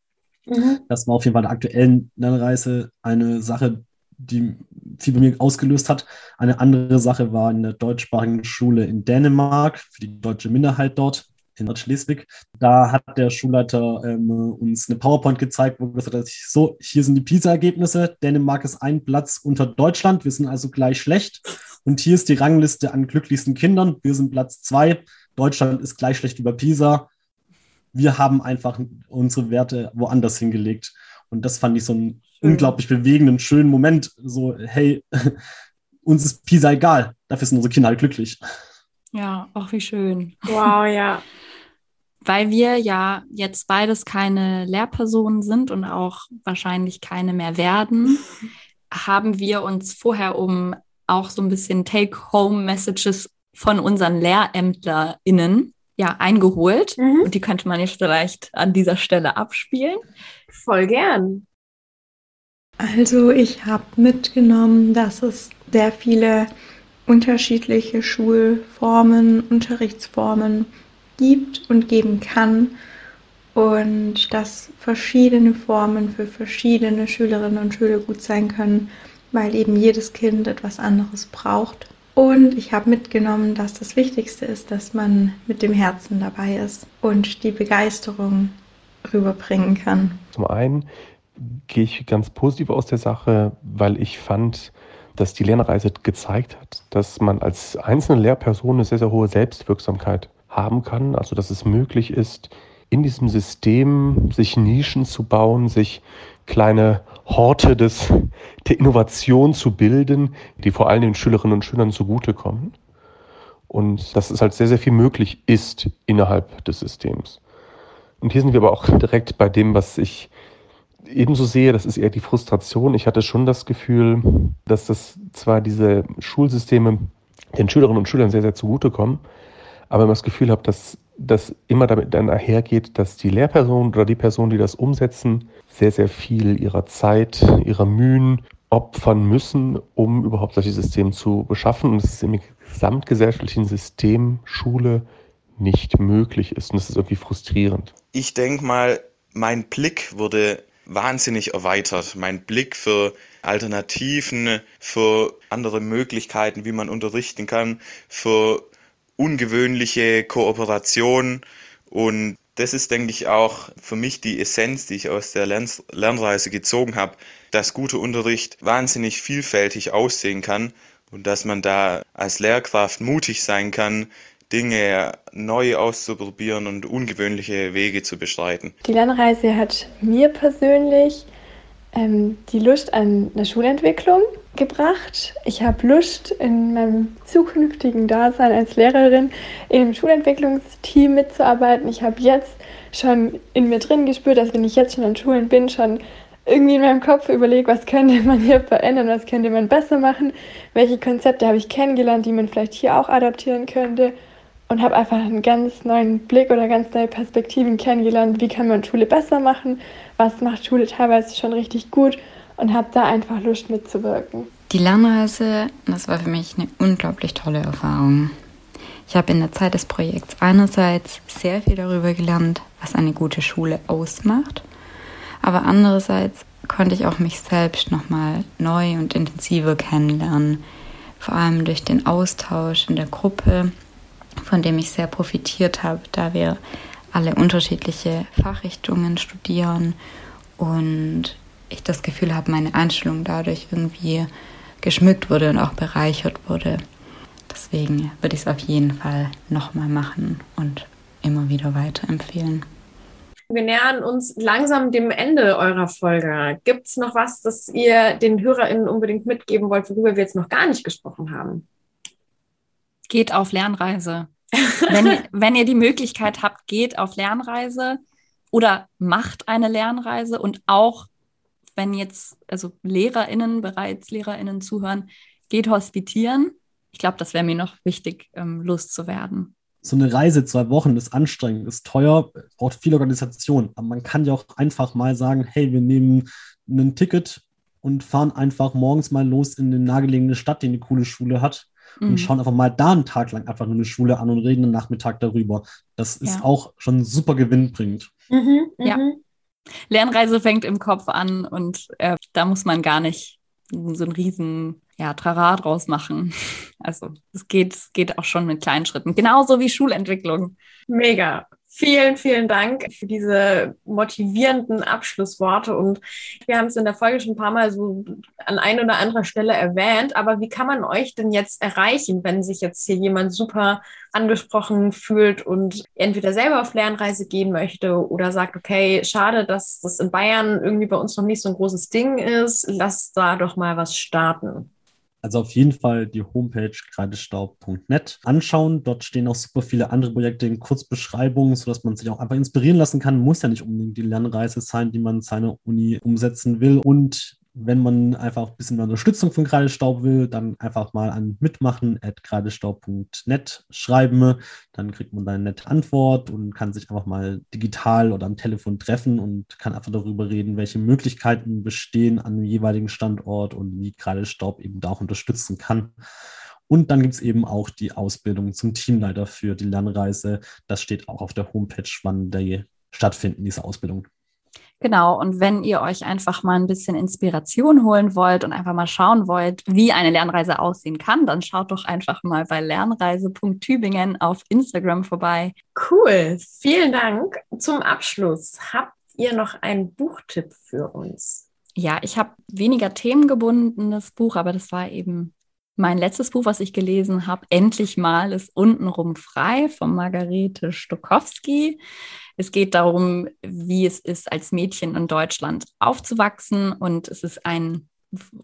Mhm. Das war auf jeden Fall der aktuellen Lernreise eine Sache, die viel bei mir ausgelöst hat. Eine andere Sache war in der deutschsprachigen Schule in Dänemark, für die deutsche Minderheit dort in Nordschleswig. Da hat der Schulleiter ähm, uns eine PowerPoint gezeigt, wo gesagt hat, so, hier sind die PISA-Ergebnisse. Dänemark ist ein Platz unter Deutschland. Wir sind also gleich schlecht. Und hier ist die Rangliste an glücklichsten Kindern. Wir sind Platz zwei. Deutschland ist gleich schlecht über PISA. Wir haben einfach unsere Werte woanders hingelegt. Und das fand ich so einen unglaublich bewegenden, schönen Moment. So, hey, uns ist PISA egal. Dafür sind unsere Kinder halt glücklich. Ja, auch wie schön. Wow, ja. Weil wir ja jetzt beides keine Lehrpersonen sind und auch wahrscheinlich keine mehr werden, haben wir uns vorher um auch so ein bisschen Take-Home-Messages von unseren LehrämtlerInnen ja, eingeholt. Mhm. Und die könnte man jetzt vielleicht an dieser Stelle abspielen. Voll gern. Also ich habe mitgenommen, dass es sehr viele unterschiedliche Schulformen, Unterrichtsformen gibt und geben kann und dass verschiedene Formen für verschiedene Schülerinnen und Schüler gut sein können, weil eben jedes Kind etwas anderes braucht. Und ich habe mitgenommen, dass das Wichtigste ist, dass man mit dem Herzen dabei ist und die Begeisterung rüberbringen kann. Zum einen gehe ich ganz positiv aus der Sache, weil ich fand, dass die Lernreise gezeigt hat, dass man als einzelne Lehrperson eine sehr, sehr hohe Selbstwirksamkeit haben kann. Also dass es möglich ist, in diesem System sich Nischen zu bauen, sich kleine Horte des, der Innovation zu bilden, die vor allem den Schülerinnen und Schülern zugutekommen. Und dass es halt sehr, sehr viel möglich ist innerhalb des Systems. Und hier sind wir aber auch direkt bei dem, was ich ebenso sehe, das ist eher die Frustration. Ich hatte schon das Gefühl, dass das zwar diese Schulsysteme den Schülerinnen und Schülern sehr, sehr zugutekommen, aber ich das Gefühl habe, dass das immer damit dann einhergeht, dass die Lehrperson oder die Person, die das umsetzen, sehr, sehr viel ihrer Zeit, ihrer Mühen opfern müssen, um überhaupt solche Systeme zu beschaffen. Und es ist im gesamtgesellschaftlichen System Schule nicht möglich ist. Und das ist irgendwie frustrierend. Ich denke mal, mein Blick wurde wahnsinnig erweitert. Mein Blick für Alternativen, für andere Möglichkeiten, wie man unterrichten kann, für ungewöhnliche Kooperation. Und das ist, denke ich, auch für mich die Essenz, die ich aus der Lern Lernreise gezogen habe, dass guter Unterricht wahnsinnig vielfältig aussehen kann und dass man da als Lehrkraft mutig sein kann, Dinge neu auszuprobieren und ungewöhnliche Wege zu bestreiten. Die Lernreise hat mir persönlich ähm, die Lust an der Schulentwicklung gebracht. Ich habe Lust, in meinem zukünftigen Dasein als Lehrerin in einem Schulentwicklungsteam mitzuarbeiten. Ich habe jetzt schon in mir drin gespürt, dass wenn ich jetzt schon an Schulen bin, schon irgendwie in meinem Kopf überlege, was könnte man hier verändern, was könnte man besser machen, welche Konzepte habe ich kennengelernt, die man vielleicht hier auch adaptieren könnte und habe einfach einen ganz neuen Blick oder ganz neue Perspektiven kennengelernt, wie kann man Schule besser machen, was macht Schule teilweise schon richtig gut und habe da einfach Lust mitzuwirken. Die Lernreise, das war für mich eine unglaublich tolle Erfahrung. Ich habe in der Zeit des Projekts einerseits sehr viel darüber gelernt, was eine gute Schule ausmacht, aber andererseits konnte ich auch mich selbst nochmal neu und intensiver kennenlernen, vor allem durch den Austausch in der Gruppe von dem ich sehr profitiert habe, da wir alle unterschiedliche Fachrichtungen studieren und ich das Gefühl habe, meine Einstellung dadurch irgendwie geschmückt wurde und auch bereichert wurde. Deswegen würde ich es auf jeden Fall nochmal machen und immer wieder weiterempfehlen. Wir nähern uns langsam dem Ende eurer Folge. Gibt es noch was, das ihr den HörerInnen unbedingt mitgeben wollt, worüber wir jetzt noch gar nicht gesprochen haben? Geht auf Lernreise. wenn, wenn ihr die Möglichkeit habt, geht auf Lernreise oder macht eine Lernreise und auch wenn jetzt also LehrerInnen bereits LehrerInnen zuhören, geht hospitieren. Ich glaube, das wäre mir noch wichtig, ähm, loszuwerden. So eine Reise, zwei Wochen, ist anstrengend, ist teuer, braucht viel Organisation. Aber man kann ja auch einfach mal sagen, hey, wir nehmen ein Ticket und fahren einfach morgens mal los in eine nahegelegene Stadt, die eine coole Schule hat mhm. und schauen einfach mal da einen Tag lang einfach nur eine Schule an und reden einen Nachmittag darüber. Das ist ja. auch schon super gewinnbringend. Mhm, ja. Mhm. Lernreise fängt im Kopf an und äh, da muss man gar nicht so einen riesen ja, Trara draus machen. Also es geht, es geht auch schon mit kleinen Schritten. Genauso wie Schulentwicklung. Mega. Vielen, vielen Dank für diese motivierenden Abschlussworte. Und wir haben es in der Folge schon ein paar Mal so an ein oder anderer Stelle erwähnt. Aber wie kann man euch denn jetzt erreichen, wenn sich jetzt hier jemand super angesprochen fühlt und entweder selber auf Lernreise gehen möchte oder sagt, okay, schade, dass das in Bayern irgendwie bei uns noch nicht so ein großes Ding ist. Lass da doch mal was starten. Also auf jeden Fall die Homepage kreidestaub.net anschauen. Dort stehen auch super viele andere Projekte in Kurzbeschreibungen, sodass man sich auch einfach inspirieren lassen kann. Muss ja nicht unbedingt die Lernreise sein, die man seine Uni umsetzen will. Und wenn man einfach ein bisschen Unterstützung von Kreidestaub will, dann einfach mal an mitmachen at kreidestaub.net schreiben. Dann kriegt man da eine nette Antwort und kann sich einfach mal digital oder am Telefon treffen und kann einfach darüber reden, welche Möglichkeiten bestehen an dem jeweiligen Standort und wie Kreidestaub eben da auch unterstützen kann. Und dann gibt es eben auch die Ausbildung zum Teamleiter für die Lernreise. Das steht auch auf der Homepage, wann die stattfinden, diese Ausbildung. Genau, und wenn ihr euch einfach mal ein bisschen Inspiration holen wollt und einfach mal schauen wollt, wie eine Lernreise aussehen kann, dann schaut doch einfach mal bei lernreise.tübingen auf Instagram vorbei. Cool, vielen Dank. Zum Abschluss, habt ihr noch einen Buchtipp für uns? Ja, ich habe weniger themengebundenes Buch, aber das war eben mein letztes Buch, was ich gelesen habe, Endlich mal, ist untenrum frei von Margarete Stokowski. Es geht darum, wie es ist, als Mädchen in Deutschland aufzuwachsen. Und es ist ein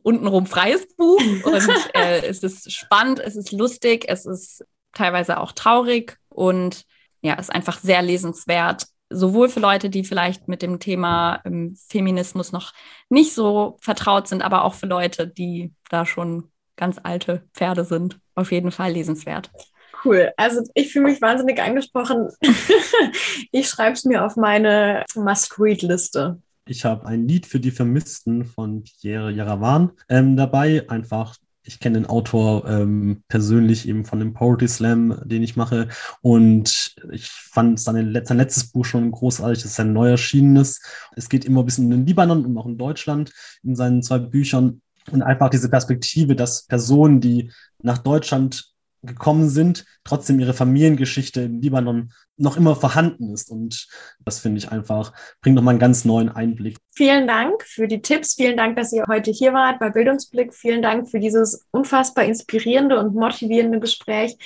untenrum freies Buch. Und äh, es ist spannend, es ist lustig, es ist teilweise auch traurig und ja, ist einfach sehr lesenswert. Sowohl für Leute, die vielleicht mit dem Thema ähm, Feminismus noch nicht so vertraut sind, aber auch für Leute, die da schon ganz alte Pferde sind. Auf jeden Fall lesenswert. Cool. Also ich fühle mich wahnsinnig angesprochen. ich schreibe es mir auf meine Must-Read-Liste. Ich habe ein Lied für die Vermissten von Pierre Jaravan ähm, dabei. Einfach, ich kenne den Autor ähm, persönlich eben von dem Poetry Slam, den ich mache. Und ich fand seine, sein letztes Buch schon großartig, das ist ein neu erschienenes. Es geht immer ein bisschen in den Libanon und auch in Deutschland in seinen zwei Büchern. Und einfach diese Perspektive, dass Personen, die nach Deutschland gekommen sind, trotzdem ihre Familiengeschichte im Libanon noch immer vorhanden ist. Und das finde ich einfach, bringt nochmal einen ganz neuen Einblick. Vielen Dank für die Tipps. Vielen Dank, dass ihr heute hier wart bei Bildungsblick. Vielen Dank für dieses unfassbar inspirierende und motivierende Gespräch.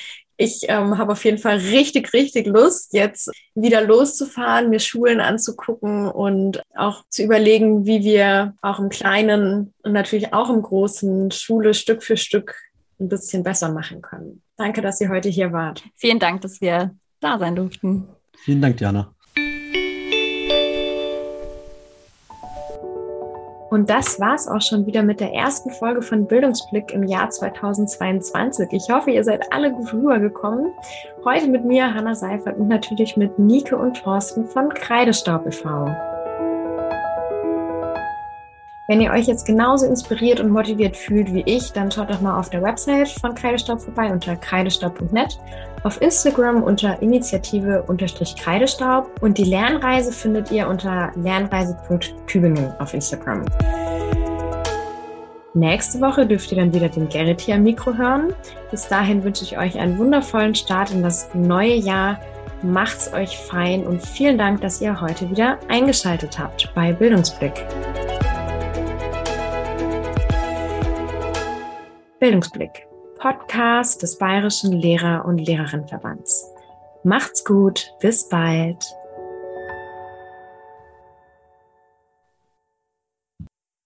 Ich ähm, habe auf jeden Fall richtig, richtig Lust, jetzt wieder loszufahren, mir Schulen anzugucken und auch zu überlegen, wie wir auch im Kleinen und natürlich auch im Großen Schule Stück für Stück ein bisschen besser machen können. Danke, dass ihr heute hier wart. Vielen Dank, dass wir da sein durften. Vielen Dank, Diana. Und das war es auch schon wieder mit der ersten Folge von Bildungsblick im Jahr 2022. Ich hoffe, ihr seid alle gut rübergekommen. Heute mit mir, Hanna Seifert, und natürlich mit Nike und Thorsten von Kreidestaub e.V. Wenn ihr euch jetzt genauso inspiriert und motiviert fühlt wie ich, dann schaut doch mal auf der Website von Kreidestaub vorbei unter kreidestaub.net, auf Instagram unter Initiative-Kreidestaub und die Lernreise findet ihr unter lernreise.tübingen auf Instagram. Nächste Woche dürft ihr dann wieder den Gerrit hier am Mikro hören. Bis dahin wünsche ich euch einen wundervollen Start in das neue Jahr. Macht's euch fein und vielen Dank, dass ihr heute wieder eingeschaltet habt bei Bildungsblick. Bildungsblick, Podcast des Bayerischen Lehrer- und Lehrerinnenverbands. Macht's gut, bis bald.